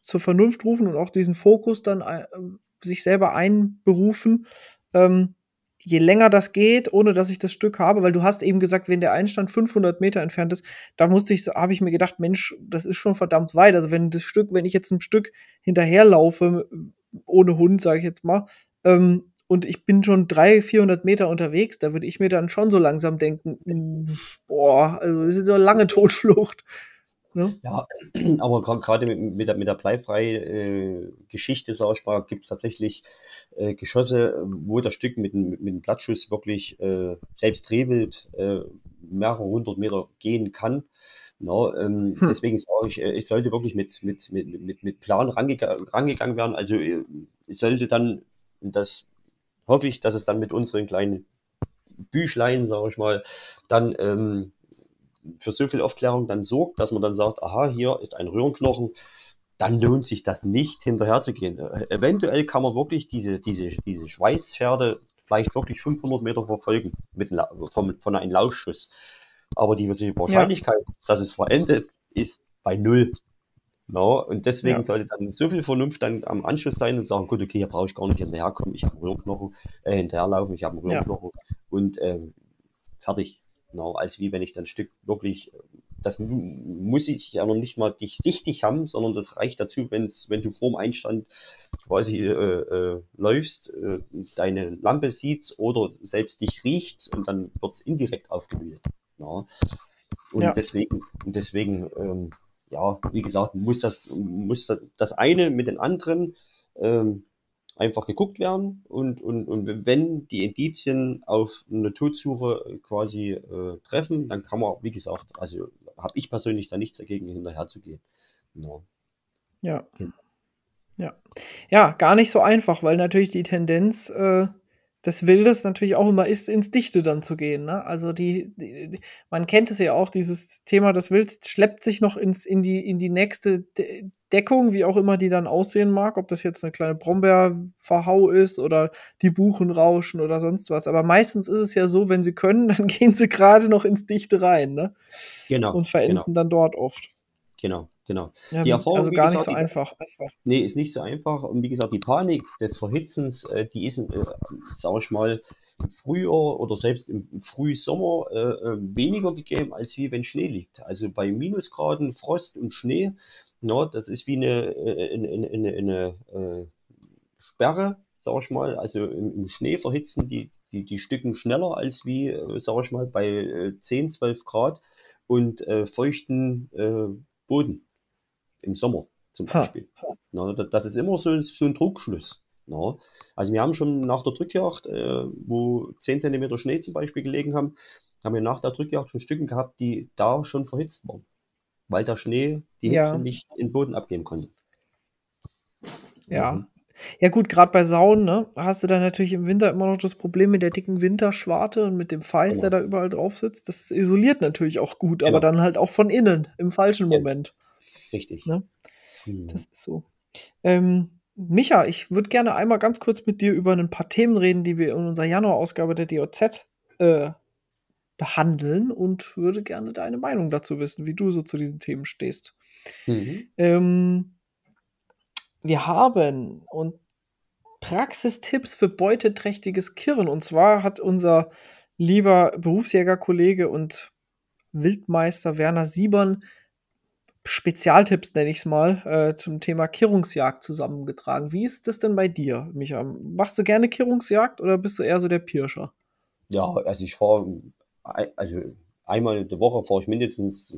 zur Vernunft rufen und auch diesen Fokus dann ähm, sich selber einberufen. Ähm, je länger das geht, ohne dass ich das Stück habe weil du hast eben gesagt, wenn der Einstand 500 Meter entfernt ist, da musste ich habe ich mir gedacht: „Mensch, das ist schon verdammt weit.“ Also, wenn das Stück wenn ich jetzt 'n Stück hinterherlaufe, ohne Hund, sage ich jetzt mal, ähm, und ich bin schon 300, 400 Meter unterwegs, da würde ich mir dann schon so langsam denken: „Hm, boah, also, das ist so 'ne lange Todflucht.“ Ne? Ja, aber gerade mit, mit, der, mit der bleifreien äh, Geschichte, sag ich mal, gibt es tatsächlich äh, Geschosse, wo das Stück mit, mit dem Blattschuss wirklich äh, selbst drehwild äh, mehrere hundert Meter gehen kann. No, ähm, hm. Deswegen sage ich, äh, ich sollte wirklich mit, mit, mit, mit, mit Plan rangegangen, rangegangen werden. Also äh, ich sollte dann, das hoffe ich, dass es dann mit unseren kleinen Büchlein, sage ich mal, dann ähm, für so viel Aufklärung dann sorgt, dass man dann sagt, aha, hier ist ein Röhrenknochen, dann lohnt sich das nicht hinterher zu gehen. Äh, eventuell kann man wirklich diese, diese, diese Schweißpferde vielleicht wirklich 500 Meter verfolgen mit, von, von einem Laufschuss. Aber die, die Wahrscheinlichkeit, ja. dass es verendet, ist bei null. No, und deswegen ja. sollte dann so viel Vernunft dann am Anschluss sein und sagen, gut, okay, hier brauche ich gar nicht hinterherkommen, ich habe einen Röhrenknochen, äh, hinterherlaufen, ich habe einen Röhrenknochen ja. und äh, fertig. Genau, als wie wenn ich dann ein Stück wirklich, das muss ich ja noch nicht mal dich sichtig haben, sondern das reicht dazu, wenn's, wenn du vorm Einstand quasi äh, äh, läufst, äh, deine Lampe siehst oder selbst dich riecht und dann wird es indirekt aufgewühlt. Ja. Und ja. deswegen, und deswegen, ähm, ja, wie gesagt, muss das, muss das eine mit den anderen ähm, einfach geguckt werden und, und, und wenn die Indizien auf eine Todsuche quasi äh, treffen, dann kann man, wie gesagt, also habe ich persönlich da nichts dagegen, hinterher zu gehen. No. Ja. Ja. Ja, gar nicht so einfach, weil natürlich die Tendenz äh, des Wildes natürlich auch immer ist, ins Dichte dann zu gehen. Ne? Also die, die, man kennt es ja auch, dieses Thema, das Wild schleppt sich noch ins, in, die, in die nächste De Deckung, wie auch immer die dann aussehen mag, ob das jetzt eine kleine Brombeerverhau ist oder die Buchen rauschen oder sonst was. Aber meistens ist es ja so, wenn sie können, dann gehen sie gerade noch ins Dichte rein. Ne? Genau. Und verenden genau. dann dort oft. Genau. Genau. Ja, die Erfahrung, also gar gesagt, nicht so einfach. Nee, ist nicht so einfach. Und wie gesagt, die Panik des Verhitzens, äh, die ist, äh, sag ich mal, früher oder selbst im Frühsommer äh, äh, weniger gegeben, als wie wenn Schnee liegt. Also bei Minusgraden, Frost und Schnee, no, das ist wie eine, äh, eine, eine, eine, eine äh, Sperre, sag ich mal. Also im, im, Schnee verhitzen die, die, die Stücken schneller als wie, äh, sag ich mal, bei äh, 10, 12 Grad und feuchten Boden im Sommer zum Beispiel. Na, das ist immer so, so ein Druckschluss. Na, also wir haben schon nach der Drückjagd, äh, wo 10 cm Schnee zum Beispiel gelegen haben, haben wir nach der Drückjagd schon Stücken gehabt, die da schon verhitzt waren, weil der Schnee die Hitze ja. nicht in den Boden abgeben konnte. Ja. Mhm. Ja gut, gerade bei Sauen, ne, hast du dann natürlich im Winter immer noch das Problem mit der dicken Winterschwarte und mit dem Feiß, genau. der da überall drauf sitzt. Das isoliert natürlich auch gut, genau. aber dann halt auch von innen im falschen ja. Moment. Richtig. Ne? Mhm. Das ist so. Ähm, Micha, ich würde gerne einmal ganz kurz mit dir über ein paar Themen reden, die wir in unserer Januarausgabe der DOZ äh, behandeln und würde gerne deine Meinung dazu wissen, wie du so zu diesen Themen stehst. Mhm. Ähm, wir haben und Praxistipps für beuteträchtiges Kirren. Und zwar hat unser lieber Berufsjägerkollege und Wildmeister Werner Siebern Spezialtipps, nenne ich es mal, äh, zum Thema Kirrungsjagd zusammengetragen. Wie ist das denn bei dir, Micha? Machst du gerne Kirrungsjagd oder bist du eher so der Pirscher? Ja, also ich fahre, also einmal in der Woche fahre ich mindestens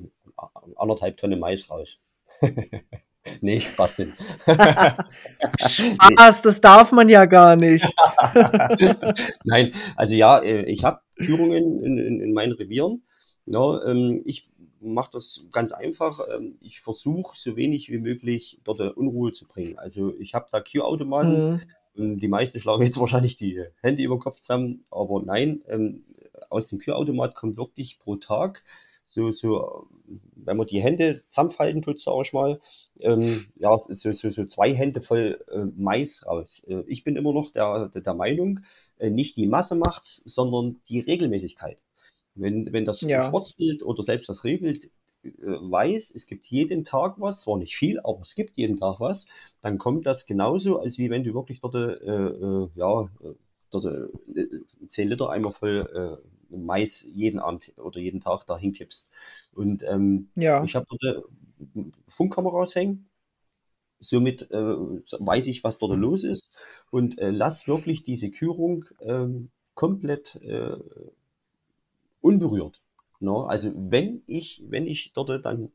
anderthalb Tonnen Mais raus. nee, Spaß nicht. Spaß, das darf man ja gar nicht. Nein, also ja, äh, ich habe Führungen in, in, in meinen Revieren. Ja, ähm, ich mache das ganz einfach. Ähm, ich versuche so wenig wie möglich dort Unruhe zu bringen. Also ich habe da Q-Automaten. Mhm. Die meisten schlagen jetzt wahrscheinlich die Hände über den Kopf zusammen, aber nein, ähm, aus dem Q-Automat kommt wirklich pro Tag so, so, wenn man die Hände zusammenfalten tut, sage ich mal, ähm, ja, so, so, so zwei Hände voll äh, Mais raus. Äh, ich bin immer noch der, der, der Meinung, äh, nicht die Masse macht's, sondern die Regelmäßigkeit. Wenn, wenn das ja. Schwarzbild oder selbst das Rehbild äh, weiß, es gibt jeden Tag was, zwar nicht viel, aber es gibt jeden Tag was, dann kommt das genauso, als wie wenn du wirklich dort, äh, äh, ja, äh, dort äh, 10 Liter Eimer voll äh, Mais jeden Abend oder jeden Tag da hinkippst. Und ähm, ja. ich habe dort äh, Funkkameras hängen, somit äh, weiß ich, was dort los ist und äh, lass wirklich diese Kürung ähm, komplett äh, unberührt. No? Also wenn ich, wenn ich dort dann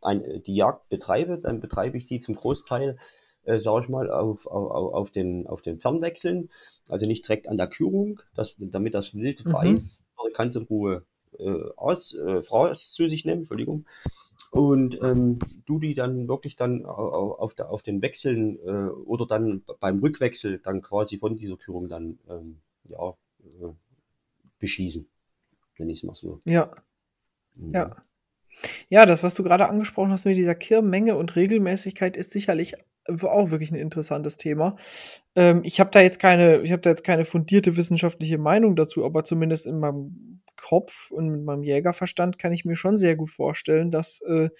ein, die Jagd betreibe, dann betreibe ich die zum Großteil, äh, sage ich mal, auf, auf, auf, den, auf den Fernwechseln, also nicht direkt an der Kürung, dass, damit das Wild mhm. weiß, kann es in Ruhe äh, aus, äh, Fraß zu sich nehmen, Entschuldigung, und ähm, du die dann wirklich dann auf, auf, der, auf den Wechseln äh, oder dann beim Rückwechsel dann quasi von dieser Kürung dann ähm, ja, äh, beschießen, wenn ich es mal so. Ja. Mhm. Ja. Ja, das, was du gerade angesprochen hast mit dieser Kirrmenge und Regelmäßigkeit, ist sicherlich auch wirklich ein interessantes Thema. Ähm, ich habe da jetzt keine, ich habe da jetzt keine fundierte wissenschaftliche Meinung dazu, aber zumindest in meinem Kopf und mit meinem Jägerverstand kann ich mir schon sehr gut vorstellen, dass äh,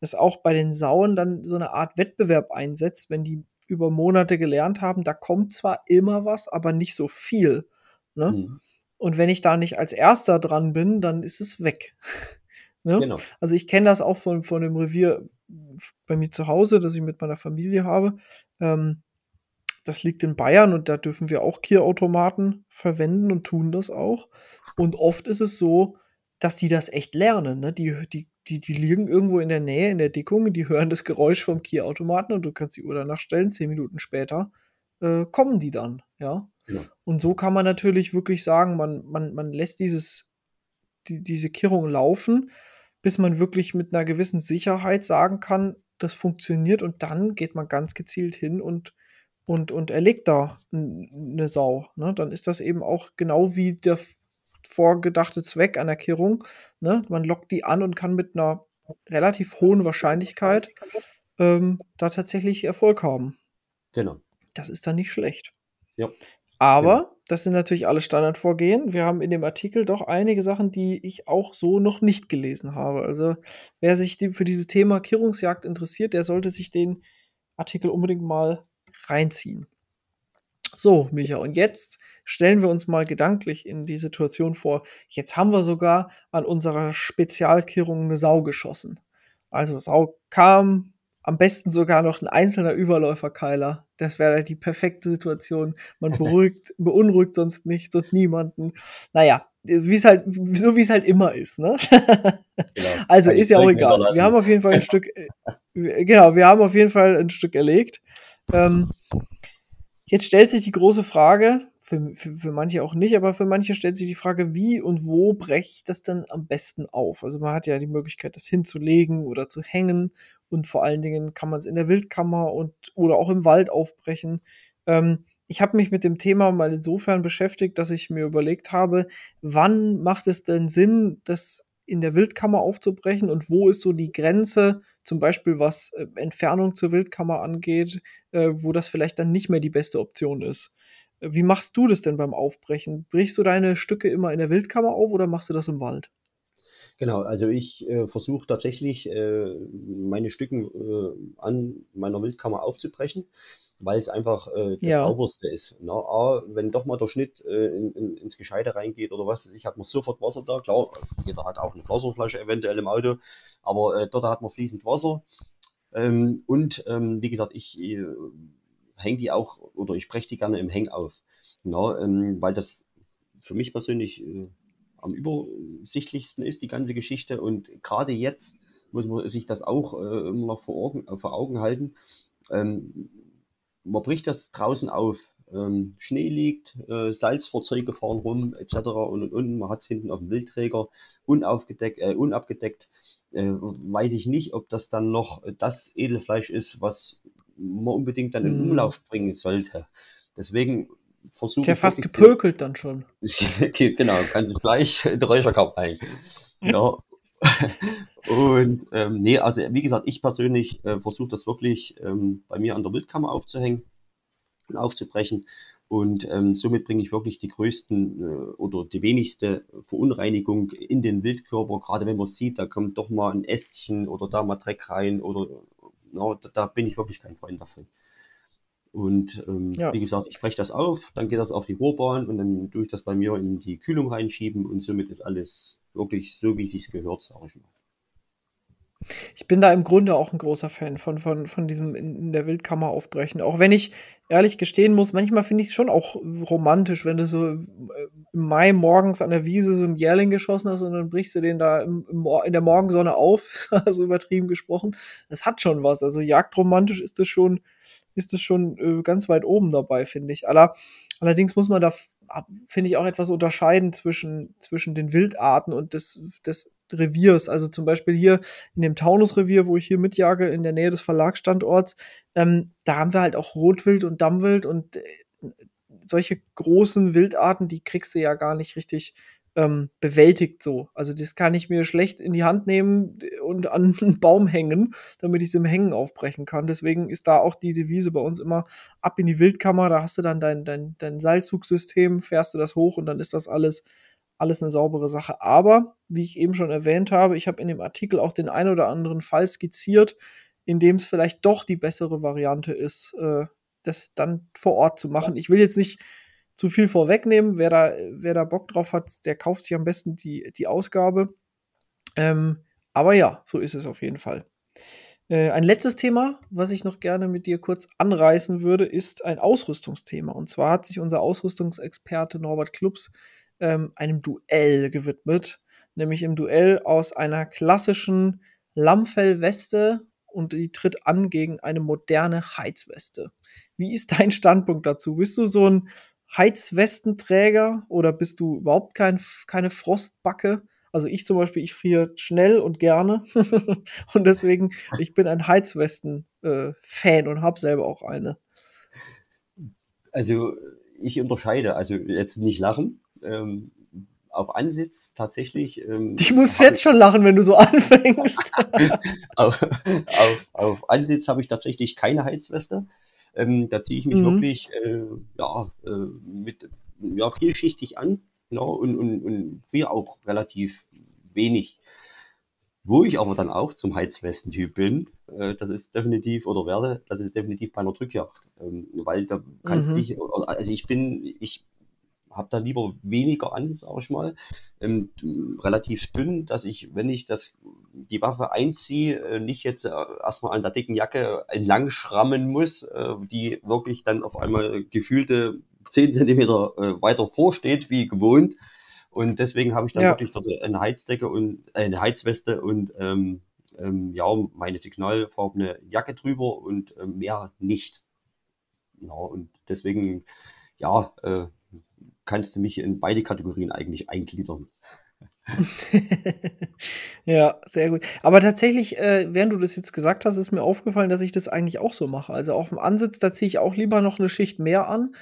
es auch bei den Sauen dann so eine Art Wettbewerb einsetzt, wenn die über Monate gelernt haben, da kommt zwar immer was, aber nicht so viel. Ne? Mhm. Und wenn ich da nicht als Erster dran bin, dann ist es weg. ne? genau. Also ich kenne das auch von, von dem Revier bei mir zu Hause, das ich mit meiner Familie habe. Ähm, das liegt in Bayern und da dürfen wir auch Kierautomaten verwenden und tun das auch. Und oft ist es so, dass die das echt lernen. Ne? Die, die, die, die liegen irgendwo in der Nähe, in der Dickung, die hören das Geräusch vom Kierautomaten und du kannst die Uhr danach stellen, zehn Minuten später äh, kommen die dann, ja? ja. Und so kann man natürlich wirklich sagen, man, man, man lässt dieses, die, diese Kirrung laufen, bis man wirklich mit einer gewissen Sicherheit sagen kann, das funktioniert und dann geht man ganz gezielt hin und und, und erlegt da eine Sau. Ne? Dann ist das eben auch genau wie der vorgedachte Zweck einer Kehrung. Ne? Man lockt die an und kann mit einer relativ hohen Wahrscheinlichkeit ähm, da tatsächlich Erfolg haben. Genau. Das ist dann nicht schlecht. Ja. Aber genau. das sind natürlich alle Standardvorgehen. Wir haben in dem Artikel doch einige Sachen, die ich auch so noch nicht gelesen habe. Also wer sich für dieses Thema Kehrungsjagd interessiert, der sollte sich den Artikel unbedingt mal reinziehen. So, Micha, und jetzt stellen wir uns mal gedanklich in die Situation vor, jetzt haben wir sogar an unserer Spezialkehrung eine Sau geschossen. Also Sau kam, am besten sogar noch ein einzelner Überläuferkeiler. Das wäre die perfekte Situation. Man beruhigt, beunruhigt sonst nichts und niemanden. Naja, wie es halt, so wie es halt immer ist, ne? Genau. Also ist ja auch egal. Wir haben auf jeden Fall ein Stück, äh, genau, wir haben auf jeden Fall ein Stück erlegt. Ähm, jetzt stellt sich die große Frage, für, für, für manche auch nicht, aber für manche stellt sich die Frage, wie und wo breche ich das dann am besten auf? Also man hat ja die Möglichkeit, das hinzulegen oder zu hängen und vor allen Dingen kann man es in der Wildkammer und oder auch im Wald aufbrechen. Ähm, ich habe mich mit dem Thema mal insofern beschäftigt, dass ich mir überlegt habe, wann macht es denn Sinn, das in der Wildkammer aufzubrechen und wo ist so die Grenze, zum Beispiel was äh, Entfernung zur Wildkammer angeht, äh, wo das vielleicht dann nicht mehr die beste Option ist. Wie machst du das denn beim Aufbrechen? Brichst du deine Stücke immer in der Wildkammer auf oder machst du das im Wald? Genau, also ich äh, versuche tatsächlich äh, meine Stücken äh, an meiner Wildkammer aufzubrechen weil es einfach äh, das ja. sauberste ist. Na, A, wenn doch mal der Schnitt äh, in, in, ins Gescheide reingeht oder was, ich habe noch sofort Wasser da. Klar, jeder hat auch eine Wasserflasche eventuell im Auto, aber äh, dort hat man fließend Wasser. Ähm, und ähm, wie gesagt, ich hänge die auch oder ich breche die gerne im Häng auf. Na, ähm, weil das für mich persönlich äh, am übersichtlichsten ist, die ganze Geschichte. Und gerade jetzt muss man sich das auch äh, immer noch vor Augen, vor Augen halten. Ähm, man bricht das draußen auf. Ähm, Schnee liegt, äh, Salzfahrzeuge fahren rum, etc. Und, und, und. Man hat es hinten auf dem Wildträger unaufgedeckt, äh, unabgedeckt. Äh, weiß ich nicht, ob das dann noch das Edelfleisch ist, was man unbedingt dann in mhm. Umlauf bringen sollte. Deswegen versuche ich. Ja, fast gepökelt dann schon. genau, kann ich gleich den Räucherkopf ein. Ja. und ähm, nee, also wie gesagt, ich persönlich äh, versuche das wirklich ähm, bei mir an der Wildkammer aufzuhängen und aufzubrechen. Und ähm, somit bringe ich wirklich die größten äh, oder die wenigste Verunreinigung in den Wildkörper. Gerade wenn man sieht, da kommt doch mal ein Ästchen oder da mal Dreck rein oder no, da, da bin ich wirklich kein Freund davon. Und ähm, ja. wie gesagt, ich breche das auf, dann geht das auf die Rohrbahn und dann tue ich das bei mir in die Kühlung reinschieben und somit ist alles wirklich so, wie es sich gehört, sage ich mal. Ich bin da im Grunde auch ein großer Fan von von von diesem in in der Wildkammer aufbrechen. Auch wenn ich ehrlich gestehen muss, manchmal finde ich's schon auch romantisch, wenn du so, äh, im Mai morgens an der Wiese so 'n Jährling geschossen hast und dann brichst du den da im im in der Morgensonne auf, so übertrieben gesprochen. Das hat schon was. Also, jagdromantisch ist das schon ist das schon, äh, ganz weit oben dabei, finde ich. Aller allerdings muss man da finde ich, auch etwas unterscheiden zwischen zwischen den Wildarten und des des Reviers. Also, zum Beispiel hier in dem Taunusrevier, wo ich hier mitjage in der Nähe des Verlagsstandorts, ähm, da haben wir halt auch Rotwild und Dammwild und, äh, solche großen Wildarten, die kriegst du ja gar nicht richtig, ähm, bewältigt so. Also, das kann ich mir schlecht in die Hand nehmen und an 'n Baum hängen, damit ich's im Hängen aufbrechen kann. Deswegen ist da auch die Devise bei uns immer ab in die Wildkammer. Da hast du dann dein dein dein Seilzugsystem, fährst du das hoch und dann ist das alles alles 'ne saubere Sache. Aber, wie ich eben schon erwähnt habe, ich habe in dem Artikel auch den ein oder anderen Fall skizziert, in dem's vielleicht doch die bessere Variante ist, äh, das dann vor Ort zu machen. Ich will jetzt nicht zu viel vorwegnehmen. Wer da wer da Bock drauf hat, der kauft sich am besten die die Ausgabe. Ähm, aber ja, so ist es auf jeden Fall. Äh, ein letztes Thema, was ich noch gerne mit dir kurz anreißen würde, ist ein Ausrüstungsthema. Und zwar hat sich unser Ausrüstungsexperte Norbert Klubs, ähm, einem Duell gewidmet, nämlich im Duell aus einer klassischen Lammfellweste und die tritt an gegen eine moderne Heizweste. Wie ist dein Standpunkt dazu? Bist du so 'n Heizwestenträger oder bist du überhaupt kein keine Frostbacke? Also, ich zum Beispiel, ich friere schnell und gerne und deswegen ich bin ein Heizwesten äh, und habe selber auch eine. Also, ich unterscheide, also, jetzt nicht lachen. Ähm, auf Ansitz tatsächlich, ähm, Ich muss jetzt ich schon lachen, wenn du so anfängst. Auf auf auf Ansitz habe ich tatsächlich keine Heizweste. Ähm, da ziehe ich mich Mhm. wirklich, äh, ja, äh, mit ja, vielschichtig an, ne, und und und friere auch relativ wenig. Wo ich aber dann auch zum Heizwestentyp bin, äh, das ist definitiv oder werde, das ist definitiv bei 'ner Drückjagd. Ähm, weil da kannst Mhm. dich also, ich bin ich habe da lieber weniger an, sage ich mal, ähm, relativ dünn, dass ich, wenn ich das die Waffe einziehe, äh, nicht jetzt, äh, erst mal an der dicken Jacke entlang schrammen muss, äh, die wirklich dann auf einmal gefühlte 10 Zentimeter, äh, weiter vor steht wie gewohnt. Und deswegen habe ich dann Ja. wirklich dort 'ne Heizdecke und äh, 'ne Heizweste und, ähm, ähm, ja, meine signalfarbene Jacke drüber und, ähm, mehr nicht. Ja, und deswegen, ja, äh, kannst du mich in beide Kategorien eigentlich eingliedern. Ja, sehr gut. Aber tatsächlich, äh, während du das jetzt gesagt hast, ist mir aufgefallen, dass ich das eigentlich auch so mache. Also, aufm Ansitz, da ziehe ich auch lieber noch 'ne Schicht mehr an.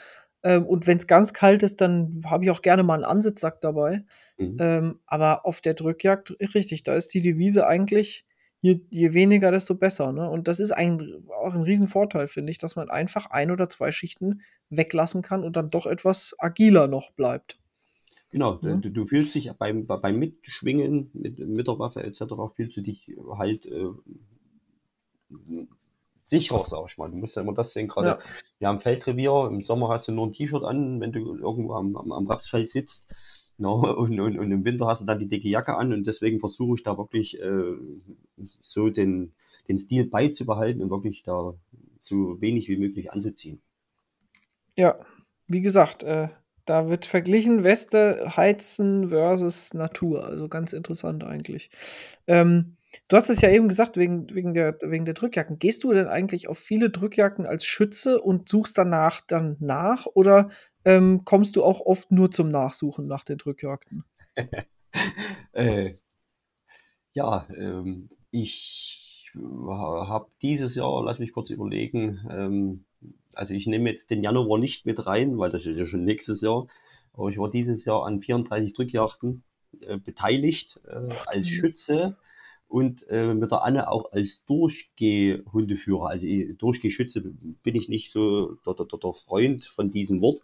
Ähm, und wenn's ganz kalt ist, dann habe ich auch gerne mal 'n Ansitzsack dabei. Mhm. Ähm, aber auf der Drückjagd richtig, da ist die Devise eigentlich, je je weniger, desto besser, ne? Und das ist ein auch 'n Riesenvorteil, finde ich, dass man einfach 1 oder 2 Schichten weglassen kann und dann doch etwas agiler noch bleibt. Genau, Ne? du du fühlst dich beim bei beim Mitschwingen mit mit der Waffe et cetera fühlst du dich halt, äh, sicherer, sage ich mal. Du musst ja immer das sehen, grade Ja. ja im Feldrevier, im Sommer hast du nur 'n T-Shirt an, wenn du irgendwo am am am Rapsfeld sitzt, ne? Und und und im Winter hast du dann die dicke Jacke an und deswegen versuche ich da wirklich, äh, so den den Stil beizubehalten und wirklich da so wenig wie möglich anzuziehen. Ja, wie gesagt, äh, da wird verglichen Weste, Heizen versus Natur, also, ganz interessant eigentlich. Ähm, du hast es ja eben gesagt, wegen wegen der wegen der Drückjacken. Gehst du denn eigentlich auf viele Drückjacken als Schütze und suchst danach dann nach oder, ähm, kommst du auch oft nur zum Nachsuchen nach den Drückjagden? Äh ja, ähm, ich ha habe dieses Jahr lass mich kurz überlegen, ähm also, ich nehme jetzt den Januar nicht mit rein, weil das ist ja schon nächstes Jahr. Aber ich war dieses Jahr an 34 Drückjagden, äh, beteiligt, äh, als Schütze und, äh, mit der Anne auch als Durchgeh-Hundeführer. Also, Durchgehschütze bin ich nicht so der der der Freund von diesem Wort,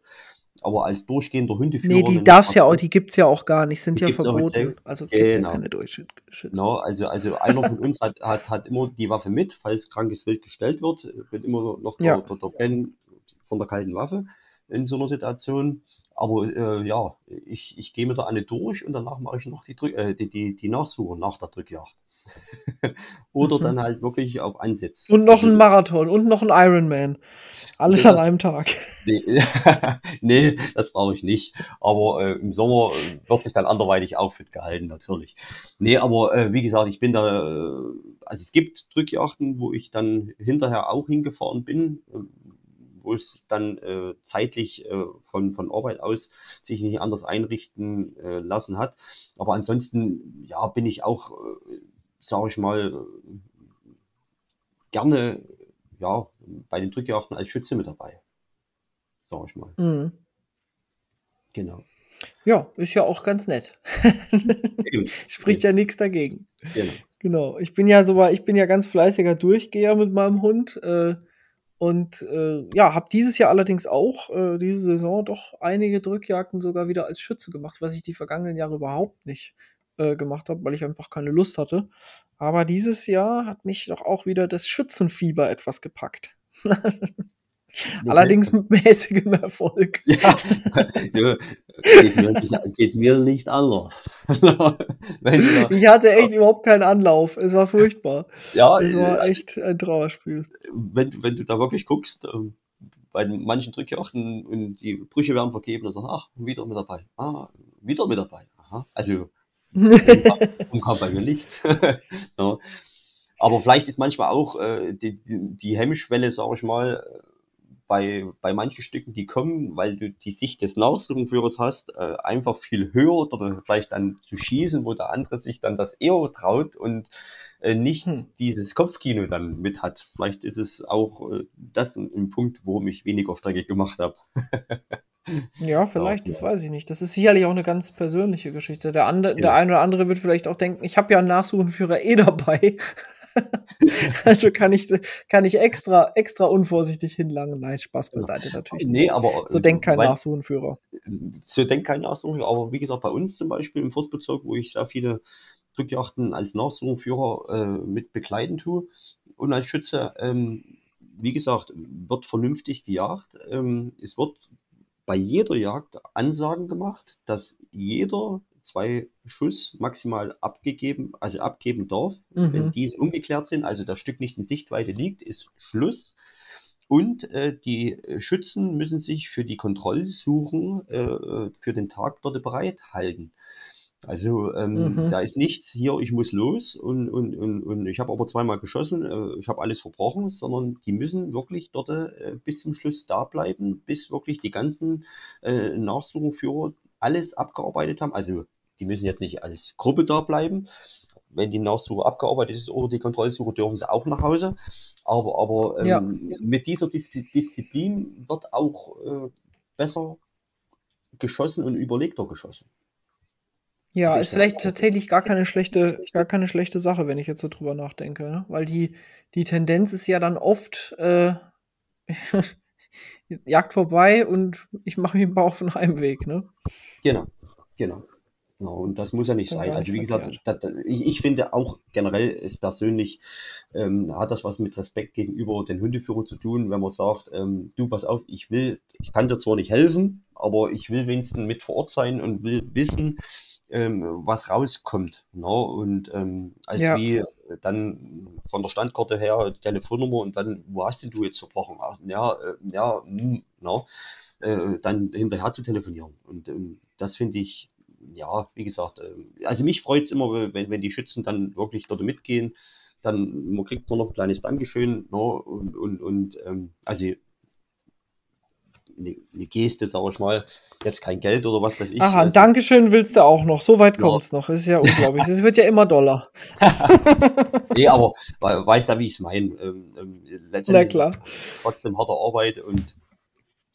aber als durchgehender Hundeführer, die wenn ich darf's ja au draußen die gibt's ja auch gar nicht, sind Die ja verboten. Also, gibt ja genau. keine Durchschü Schützen. Ne, also also, einer von uns hat hat hat immer die Waffe mit, falls krankes Wild gestellt wird, wird immer noch der Ja. der der Ben von der kalten Waffe in so 'ner Situation. Aber, äh, ja, ich ich gehe mit der Anne durch und danach mache ich noch die Drück äh, die die die Nachsuche nach der Drückjagd. Oder mhm. dann halt wirklich auf Ansitz. Und noch also, ein Marathon und noch ein Ironman. Alles an einem Tag. Nee, nee das brauche ich nicht. Aber äh, im Sommer wird sich dann anderweitig auch fit gehalten, natürlich. Nee, aber äh, wie gesagt, ich bin da, äh, also es gibt Drückjachten, wo ich dann hinterher auch hingefahren bin, äh, wo es dann äh, zeitlich äh, von, von Arbeit aus sich nicht anders einrichten äh, lassen hat. Aber ansonsten, ja, bin ich auch, äh, sage ich mal, gerne ja, bei den Drückjachten als Schütze mit dabei. Sag ich mal. Mhm. Genau. Ja, ist ja auch ganz nett. Spricht ja nichts dagegen. Genau. Genau. Ich bin ja so, ich bin ja ganz fleißiger Durchgeher mit meinem Hund. Äh, und äh, ja, habe dieses Jahr allerdings auch, äh, diese Saison, doch einige Drückjagden sogar wieder als Schütze gemacht, was ich die vergangenen Jahre überhaupt nicht äh, gemacht habe, weil ich einfach keine Lust hatte. Aber dieses Jahr hat mich doch auch wieder das Schützenfieber etwas gepackt. Allerdings mit mäßigem Erfolg. Ja, geht, mir nicht, geht mir nicht anders. ich hatte echt überhaupt keinen Anlauf. Es war furchtbar. Ja, es war also, echt ein Trauerspiel. Wenn, wenn du da wirklich guckst, ähm, bei manchen Drückjachten und die Brüche werden vergeben und sagen, ach, wieder mit dabei. Ah, wieder mit dabei. Aha. Also nicht. ja. Aber vielleicht ist manchmal auch äh, die, die Hemmschwelle, sage ich mal, bei, bei manchen Stücken, die kommen, weil du die Sicht des Nachsuchenführers hast, äh, einfach viel höher oder vielleicht dann zu schießen, wo der andere sich dann das eher traut und äh, nicht hm. dieses Kopfkino dann mit hat. Vielleicht ist es auch äh, das ein, ein Punkt, wo ich weniger Strecke gemacht habe. Ja, vielleicht, das weiß ich nicht. Das ist sicherlich auch eine ganz persönliche Geschichte. Der, ande, der eine oder andere wird vielleicht auch denken, ich habe ja einen Nachsuchenführer eh dabei. also kann ich, kann ich extra, extra unvorsichtig hinlangen. Nein, Spaß beiseite natürlich. Nee, nicht. aber so denkt kein Nachsuchenführer. So denkt kein Nachsuchenführer, aber wie gesagt, bei uns zum Beispiel im Forstbezirk, wo ich sehr viele Drückjachten als Nachsuchenführer äh, mit begleiten tue und als Schütze, ähm, wie gesagt, wird vernünftig gejagt. Ähm, es wird bei jeder Jagd Ansagen gemacht, dass jeder zwei Schuss maximal abgegeben, also abgeben darf. Mhm. Wenn diese ungeklärt sind, also das Stück nicht in Sichtweite liegt, ist Schluss. Und äh, die Schützen müssen sich für die Kontrollsuchen äh, für den Tag dort bereithalten. Also ähm, mhm. da ist nichts hier, ich muss los und, und, und, und ich habe aber zweimal geschossen, äh, ich habe alles verbrochen, sondern die müssen wirklich dort äh, bis zum Schluss da bleiben, bis wirklich die ganzen äh, Nachsuchenführer alles abgearbeitet haben. Also die müssen jetzt nicht als Gruppe da bleiben. Wenn die Nachsuche abgearbeitet ist oder die Kontrollsuche, dürfen sie auch nach Hause. Aber, aber ähm, ja. mit dieser Dis Disziplin wird auch äh, besser geschossen und überlegter geschossen. Ja, ist vielleicht tatsächlich gar keine schlechte, gar keine schlechte Sache, wenn ich jetzt so drüber nachdenke, ne? Weil die, die Tendenz ist ja dann oft, äh, Jagd vorbei und ich mache mich auf den Heimweg, ne? Genau, genau. Genau, und das muss ja nicht sein. Also wie gesagt, das, ich, ich, finde auch generell ist persönlich ähm, hat das was mit Respekt gegenüber den Hundeführern zu tun, wenn man sagt, ähm, du pass auf, ich will, ich kann dir zwar nicht helfen, aber ich will wenigstens mit vor Ort sein und will wissen, ähm, was rauskommt. Ne? Und ähm, als ja. wie dann von der Standkarte her Telefonnummer und dann, wo hast denn du jetzt verbrochen? Ach, ja, äh, ja, mh, hm, no, äh, dann hinterher zu telefonieren. Und ähm, das finde ich, ja, wie gesagt, äh, also mich freut es immer, wenn, wenn die Schützen dann wirklich dort mitgehen. Dann man kriegt nur noch ein kleines Dankeschön. Ne? und und, und ähm, also eine, eine Geste, sag ich mal, jetzt kein Geld oder was weiß ich. Aha, ein Dankeschön willst du auch noch. So weit ja. kommt es noch. Ist ja unglaublich. Es wird ja immer Dollar. nee, aber weißt du, wie ich es meine? Ähm, ähm, letztendlich Na klar. trotzdem harte Arbeit und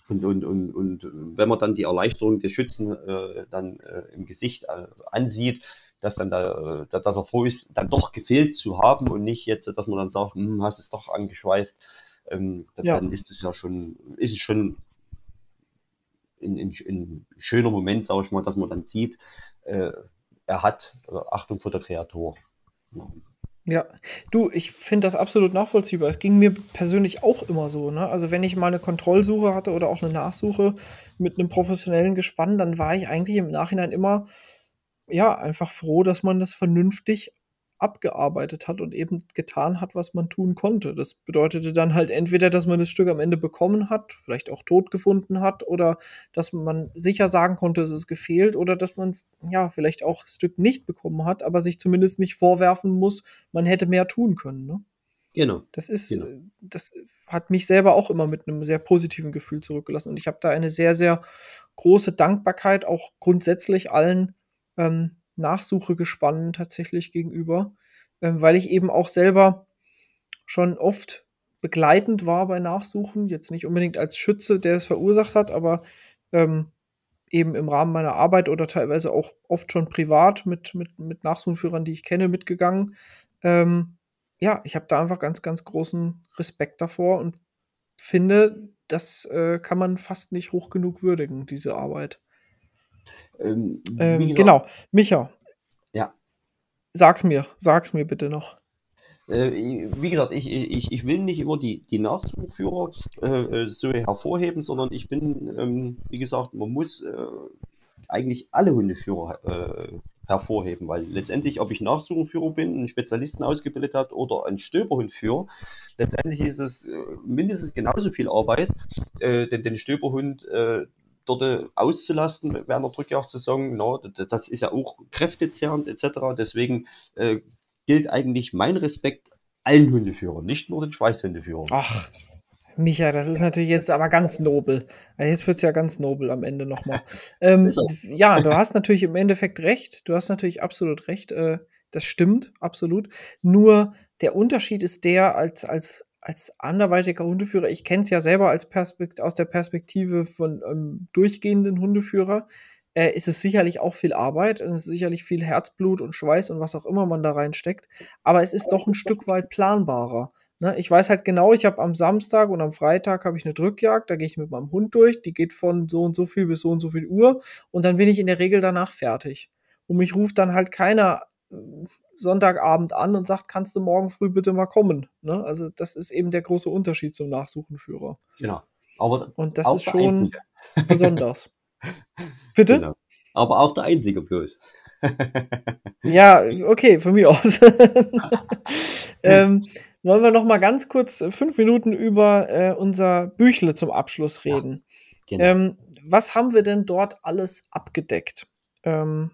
und, und, und, und wenn man dann die Erleichterung des Schützen äh, dann äh, im Gesicht äh, ansieht, dass dann da, äh, dass er froh ist, dann doch gefehlt zu haben und nicht jetzt, dass man dann sagt, hm, hast es doch angeschweißt, ähm, ja. dann ist es ja schon, ist es schon ein, schöner Moment, sage ich mal, dass man dann sieht, äh, er hat äh, Achtung vor der Kreatur. Ja. Ja, du, ich finde das absolut nachvollziehbar. Es ging mir persönlich auch immer so. Ne? Also wenn ich mal eine Kontrollsuche hatte oder auch eine Nachsuche mit einem professionellen Gespann, dann war ich eigentlich im Nachhinein immer, ja, einfach froh, dass man das vernünftig abgearbeitet hat und eben getan hat, was man tun konnte. Das bedeutete dann halt entweder, dass man das Stück am Ende bekommen hat, vielleicht auch tot gefunden hat, oder dass man sicher sagen konnte, es ist gefehlt, oder dass man ja vielleicht auch das Stück nicht bekommen hat, aber sich zumindest nicht vorwerfen muss, man hätte mehr tun können. Ne? Genau. Das ist, Genau. das hat mich selber auch immer mit einem sehr positiven Gefühl zurückgelassen. Und ich habe da eine sehr, sehr große Dankbarkeit auch grundsätzlich allen ähm, Nachsuchegespannen tatsächlich gegenüber, ähm, weil ich eben auch selber schon oft begleitend war bei Nachsuchen. Jetzt nicht unbedingt als Schütze, der es verursacht hat, aber ähm, eben im Rahmen meiner Arbeit oder teilweise auch oft schon privat mit, mit, mit Nachsuchenführern, die ich kenne, mitgegangen. Ähm, ja, ich habe da einfach ganz, ganz großen Respekt davor und finde, das äh, kann man fast nicht hoch genug würdigen, diese Arbeit. Ähm, Ähm, genau, Micha, Ja. sag's mir, sag's mir bitte noch. Äh, wie gesagt, ich, ich, ich will nicht immer die, die Nachsuchführer äh, äh, so hervorheben, sondern ich bin, ähm, wie gesagt, man muss äh, eigentlich alle Hundeführer äh, hervorheben, weil letztendlich, ob ich Nachsuchenführer bin, einen Spezialisten ausgebildet hat oder ein Stöberhundführer, letztendlich ist es mindestens genauso viel Arbeit, den, den Stöberhund dort äh, auszulasten während der Drückjagdsaison. No, das, das ist ja auch kräftezehrend etc. Deswegen äh, gilt eigentlich mein Respekt allen Hundeführern, nicht nur den Schweißhundeführern. Ach, Micha, das ist natürlich jetzt aber ganz nobel. Jetzt wird's ja ganz nobel am Ende nochmal. Ähm, ja, du hast natürlich im Endeffekt recht. Du hast natürlich absolut recht. Äh, das stimmt, absolut. Nur der Unterschied ist der, als, als, als anderweitiger Hundeführer, ich kenne es ja selber als Perspekt aus der Perspektive von ähm, durchgehenden Hundeführer, äh, ist es sicherlich auch viel Arbeit und es ist sicherlich viel Herzblut und Schweiß und was auch immer man da reinsteckt. Aber es ist doch ein Stück weit planbarer. Ne, ich weiß halt genau, ich habe am Samstag und am Freitag habe ich eine Drückjagd, da gehe ich mit meinem Hund durch, die geht von so und so viel bis so und so viel Uhr und dann bin ich in der Regel danach fertig. Und mich ruft dann halt keiner Sonntagabend an und sagt, kannst du morgen früh bitte mal kommen. Ne? Also das ist eben der große Unterschied zum Nachsuchenführer. Genau. Aber Und das ist schon besonders. Bitte? Genau. Aber auch der Einzige bloß. Ja, okay, von mir aus. ähm, wollen wir noch mal ganz kurz äh, fünf Minuten über äh, unser Büchle zum Abschluss Ja. reden. Genau. Ähm, was haben wir denn dort alles abgedeckt? Ähm,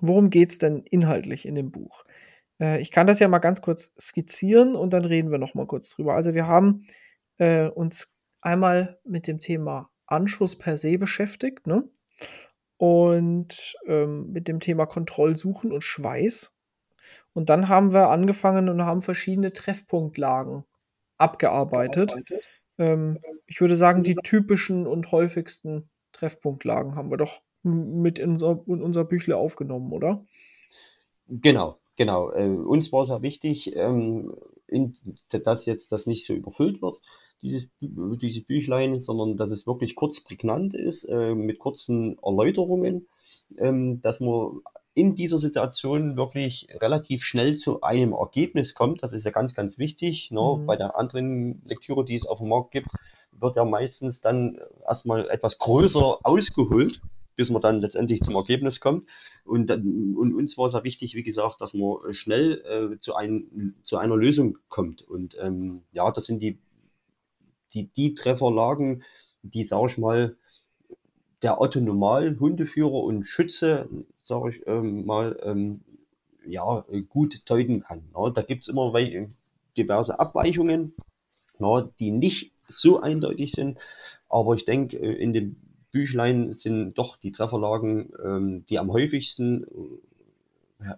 worum geht es denn inhaltlich in dem Buch? Äh, ich kann das ja mal ganz kurz skizzieren und dann reden wir noch mal kurz drüber. Also wir haben äh, uns einmal mit dem Thema Anschuss per se beschäftigt, ne? Und ähm, mit dem Thema Kontrollsuchen und Schweiß. Und dann haben wir angefangen und haben verschiedene Treffpunktlagen abgearbeitet. Ähm, ich würde sagen, die typischen und häufigsten Treffpunktlagen haben wir doch mit in unser, in unser Büchle aufgenommen, oder? Genau, genau. Äh, uns war sehr wichtig, ähm, in, dass jetzt das nicht so überfüllt wird, dieses, diese Büchlein, sondern dass es wirklich kurz prägnant ist, äh, mit kurzen Erläuterungen, ähm, dass man in dieser Situation wirklich relativ schnell zu einem Ergebnis kommt. Das ist ja ganz, ganz wichtig. Ne? Mhm. Bei der anderen Lektüre, die es auf dem Markt gibt, wird ja meistens dann erstmal etwas größer ausgeholt, bis man dann letztendlich zum Ergebnis kommt. Und, und uns war es ja wichtig, wie gesagt, dass man äh, schnell äh, zu, ein, zu einer Lösung kommt. Und ähm, ja, das sind die, die, die Trefferlagen, die, sage ich mal, der Otto Normal Hundeführer und Schütze, sage ich ähm, mal, ähm, ja, gut deuten kann. Ja, da gibt es immer diverse Abweichungen, ja, die nicht so eindeutig sind, aber ich denke, äh, in dem Büchlein sind doch die Trefferlagen, ähm, die am häufigsten, äh,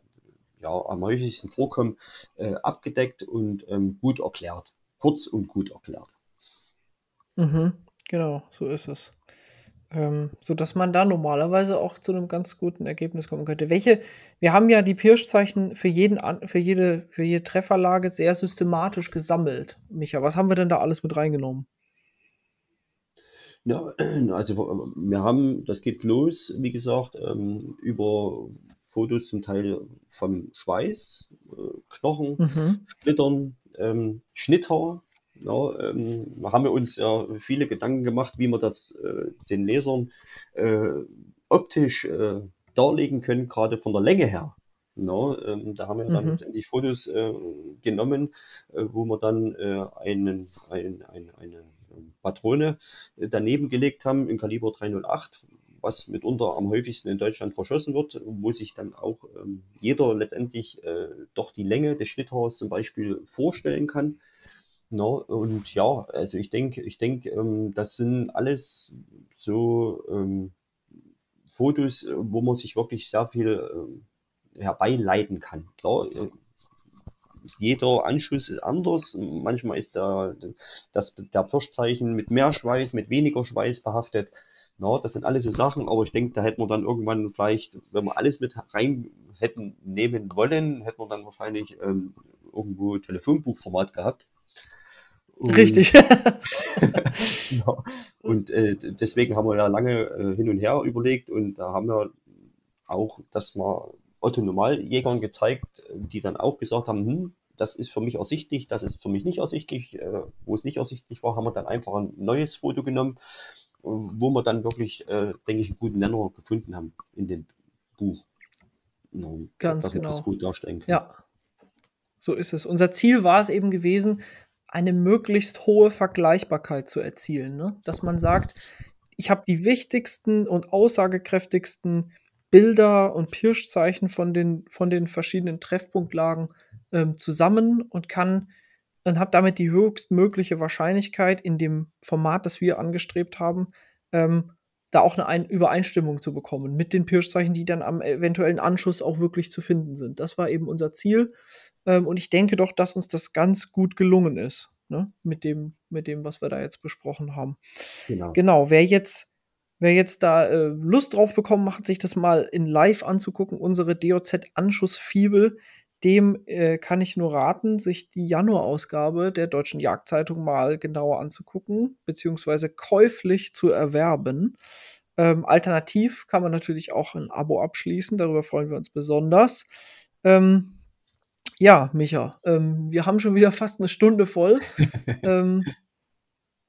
ja, am häufigsten vorkommen, äh, abgedeckt und ähm, gut erklärt. Kurz und gut erklärt. Mhm, genau, so ist es. Ähm, so dass man da normalerweise auch zu einem ganz guten Ergebnis kommen könnte. Welche, wir haben ja die Pirschzeichen für jeden, für jede, für jede Trefferlage sehr systematisch gesammelt. Micha, was haben wir denn da alles mit reingenommen? Ja, also wir haben, das geht los, wie gesagt, ähm, über Fotos zum Teil vom Schweiß, äh, Knochen, Mhm. Splittern, ähm, Schnitthaar. Ja, ähm, da haben wir uns ja viele Gedanken gemacht, wie wir das äh, den Lesern äh, optisch äh, darlegen können, gerade von der Länge her. No, ähm, da haben wir dann mhm. letztendlich Fotos äh, genommen, äh, wo wir dann äh, einen, ein, ein, eine Patrone äh, daneben gelegt haben im Kaliber 308, was mitunter am häufigsten in Deutschland verschossen wird, wo sich dann auch ähm, jeder letztendlich äh, doch die Länge des Schnitthaars zum Beispiel vorstellen kann. No, und ja, also ich denke, ich denke, ähm, das sind alles so ähm, Fotos, wo man sich wirklich sehr viel äh, herbeileiten kann. Klar, äh, jeder Anschluss ist anders. Manchmal ist der, das, der Pirschzeichen mit mehr Schweiß, mit weniger Schweiß behaftet. Na, das sind alles so Sachen, aber ich denke, da hätten wir dann irgendwann vielleicht, wenn wir alles mit rein hätten nehmen wollen, hätten wir dann wahrscheinlich ähm, irgendwo Telefonbuchformat gehabt. Und, Richtig. ja, und äh, deswegen haben wir ja lange äh, hin und her überlegt und da haben wir auch das mal Otto Normaljägern gezeigt, die dann auch gesagt haben, hm, das ist für mich ersichtlich, das ist für mich nicht ersichtlich. Äh, wo es nicht ersichtlich war, haben wir dann einfach ein neues Foto genommen, wo wir dann wirklich, äh, denke ich, einen guten Nenner gefunden haben in dem Buch. Und Ganz genau. Das gut darstellen. Ja, so ist es. Unser Ziel war es eben gewesen, eine möglichst hohe Vergleichbarkeit zu erzielen. Ne? Dass man sagt, ich habe die wichtigsten und aussagekräftigsten Bilder und Pirschzeichen von den, von den verschiedenen Treffpunktlagen ähm, zusammen und kann dann habe damit die höchstmögliche Wahrscheinlichkeit in dem Format, das wir angestrebt haben, ähm, da auch eine Ein Übereinstimmung zu bekommen mit den Pirschzeichen, die dann am eventuellen Anschluss auch wirklich zu finden sind. Das war eben unser Ziel. Ähm, und ich denke doch, dass uns das ganz gut gelungen ist, ne? mit, dem, mit dem, was wir da jetzt besprochen haben. Genau. genau wer jetzt Wer jetzt da äh, Lust drauf bekommen hat, sich das mal in live anzugucken, unsere DOZ-Anschussfibel, dem äh, kann ich nur raten, sich die Januarausgabe der Deutschen Jagdzeitung mal genauer anzugucken, beziehungsweise käuflich zu erwerben. Ähm, alternativ kann man natürlich auch ein Abo abschließen, darüber freuen wir uns besonders. Ähm, ja, Micha, ähm, wir haben schon wieder fast eine Stunde voll. ähm,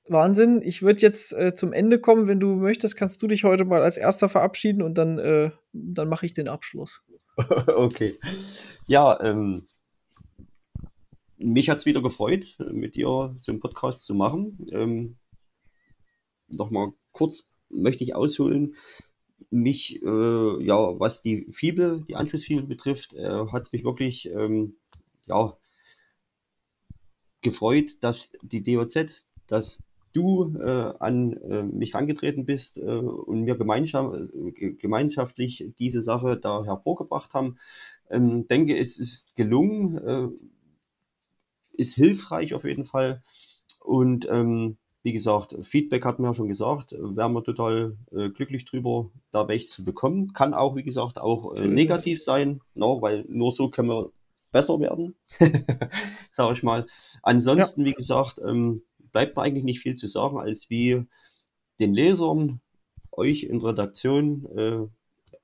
Wahnsinn. Ich würde jetzt äh, zum Ende kommen. Wenn du möchtest, kannst du dich heute mal als erster verabschieden und dann, äh, dann mache ich den Abschluss. okay. Ja, ähm, mich hat es wieder gefreut, mit dir so einen Podcast zu machen. Ähm, Nochmal kurz möchte ich ausholen. Mich, äh, ja, was die Fibel, die Anschlussfibel betrifft, äh, hat es mich wirklich, ähm, ja, gefreut, dass die DOZ, dass du äh, an äh, mich herangetreten bist äh, und mir gemeinschaft, äh, gemeinschaftlich diese Sache da hervorgebracht haben. Ähm, denke, es ist gelungen, äh, ist hilfreich auf jeden Fall. Und ähm, wie gesagt, Feedback hat mir ja schon gesagt, wären wir total äh, glücklich drüber, da welche zu bekommen. Kann auch, wie gesagt, auch so negativ sein, no, ne, weil nur so können wir besser werden, sage ich mal. Ansonsten, ja. wie gesagt, ähm, bleibt mir eigentlich nicht viel zu sagen, als wie den Lesern, euch in Redaktion äh,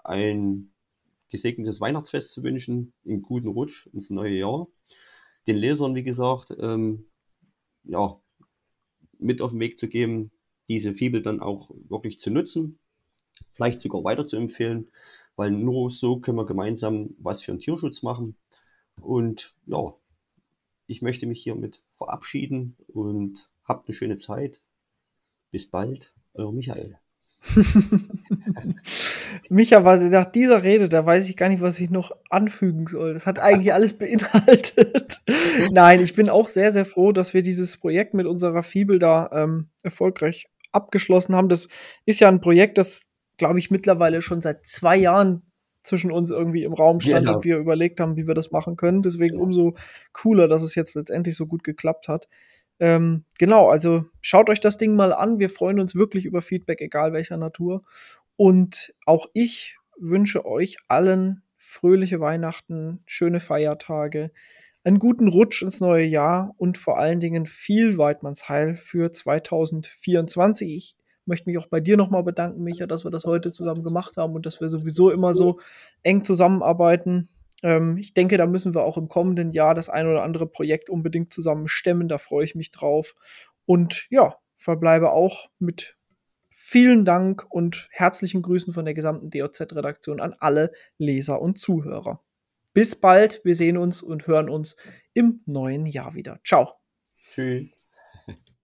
ein gesegnetes Weihnachtsfest zu wünschen, einen guten Rutsch ins neue Jahr. Den Lesern, wie gesagt, ähm, ja, mit auf den Weg zu geben, diese Fibel dann auch wirklich zu nutzen, vielleicht sogar weiter zu empfehlen, weil nur so können wir gemeinsam was für den Tierschutz machen. Und ja, ich möchte mich hiermit verabschieden und Habt eine schöne Zeit. Bis bald, euer Michael. Micha, was nach dieser Rede, da weiß ich gar nicht, was ich noch anfügen soll. Das hat eigentlich alles beinhaltet. Nein, ich bin auch sehr, sehr froh, dass wir dieses Projekt mit unserer Fibel da ähm, erfolgreich abgeschlossen haben. Das ist ja ein Projekt, das, glaube ich, mittlerweile schon seit zwei Jahren zwischen uns irgendwie im Raum stand genau. und wir überlegt haben, wie wir das machen können. Deswegen genau. umso cooler, dass es jetzt letztendlich so gut geklappt hat. Ähm, genau, also schaut euch das Ding mal an. Wir freuen uns wirklich über Feedback, egal welcher Natur. Und auch ich wünsche euch allen fröhliche Weihnachten, schöne Feiertage, einen guten Rutsch ins neue Jahr und vor allen Dingen viel Weidmannsheil für 2024. Ich möchte mich auch bei dir nochmal bedanken, Micha, dass wir das heute zusammen gemacht haben und dass wir sowieso immer so eng zusammenarbeiten. Ähm, ich denke, da müssen wir auch im kommenden Jahr das ein oder andere Projekt unbedingt zusammen stemmen. Da freue ich mich drauf. Und ja, verbleibe auch mit vielen Dank und herzlichen Grüßen von der gesamten DOZ-Redaktion an alle Leser und Zuhörer. bis bald. Wir sehen uns und hören uns im neuen Jahr wieder. Ciao. Tschüss.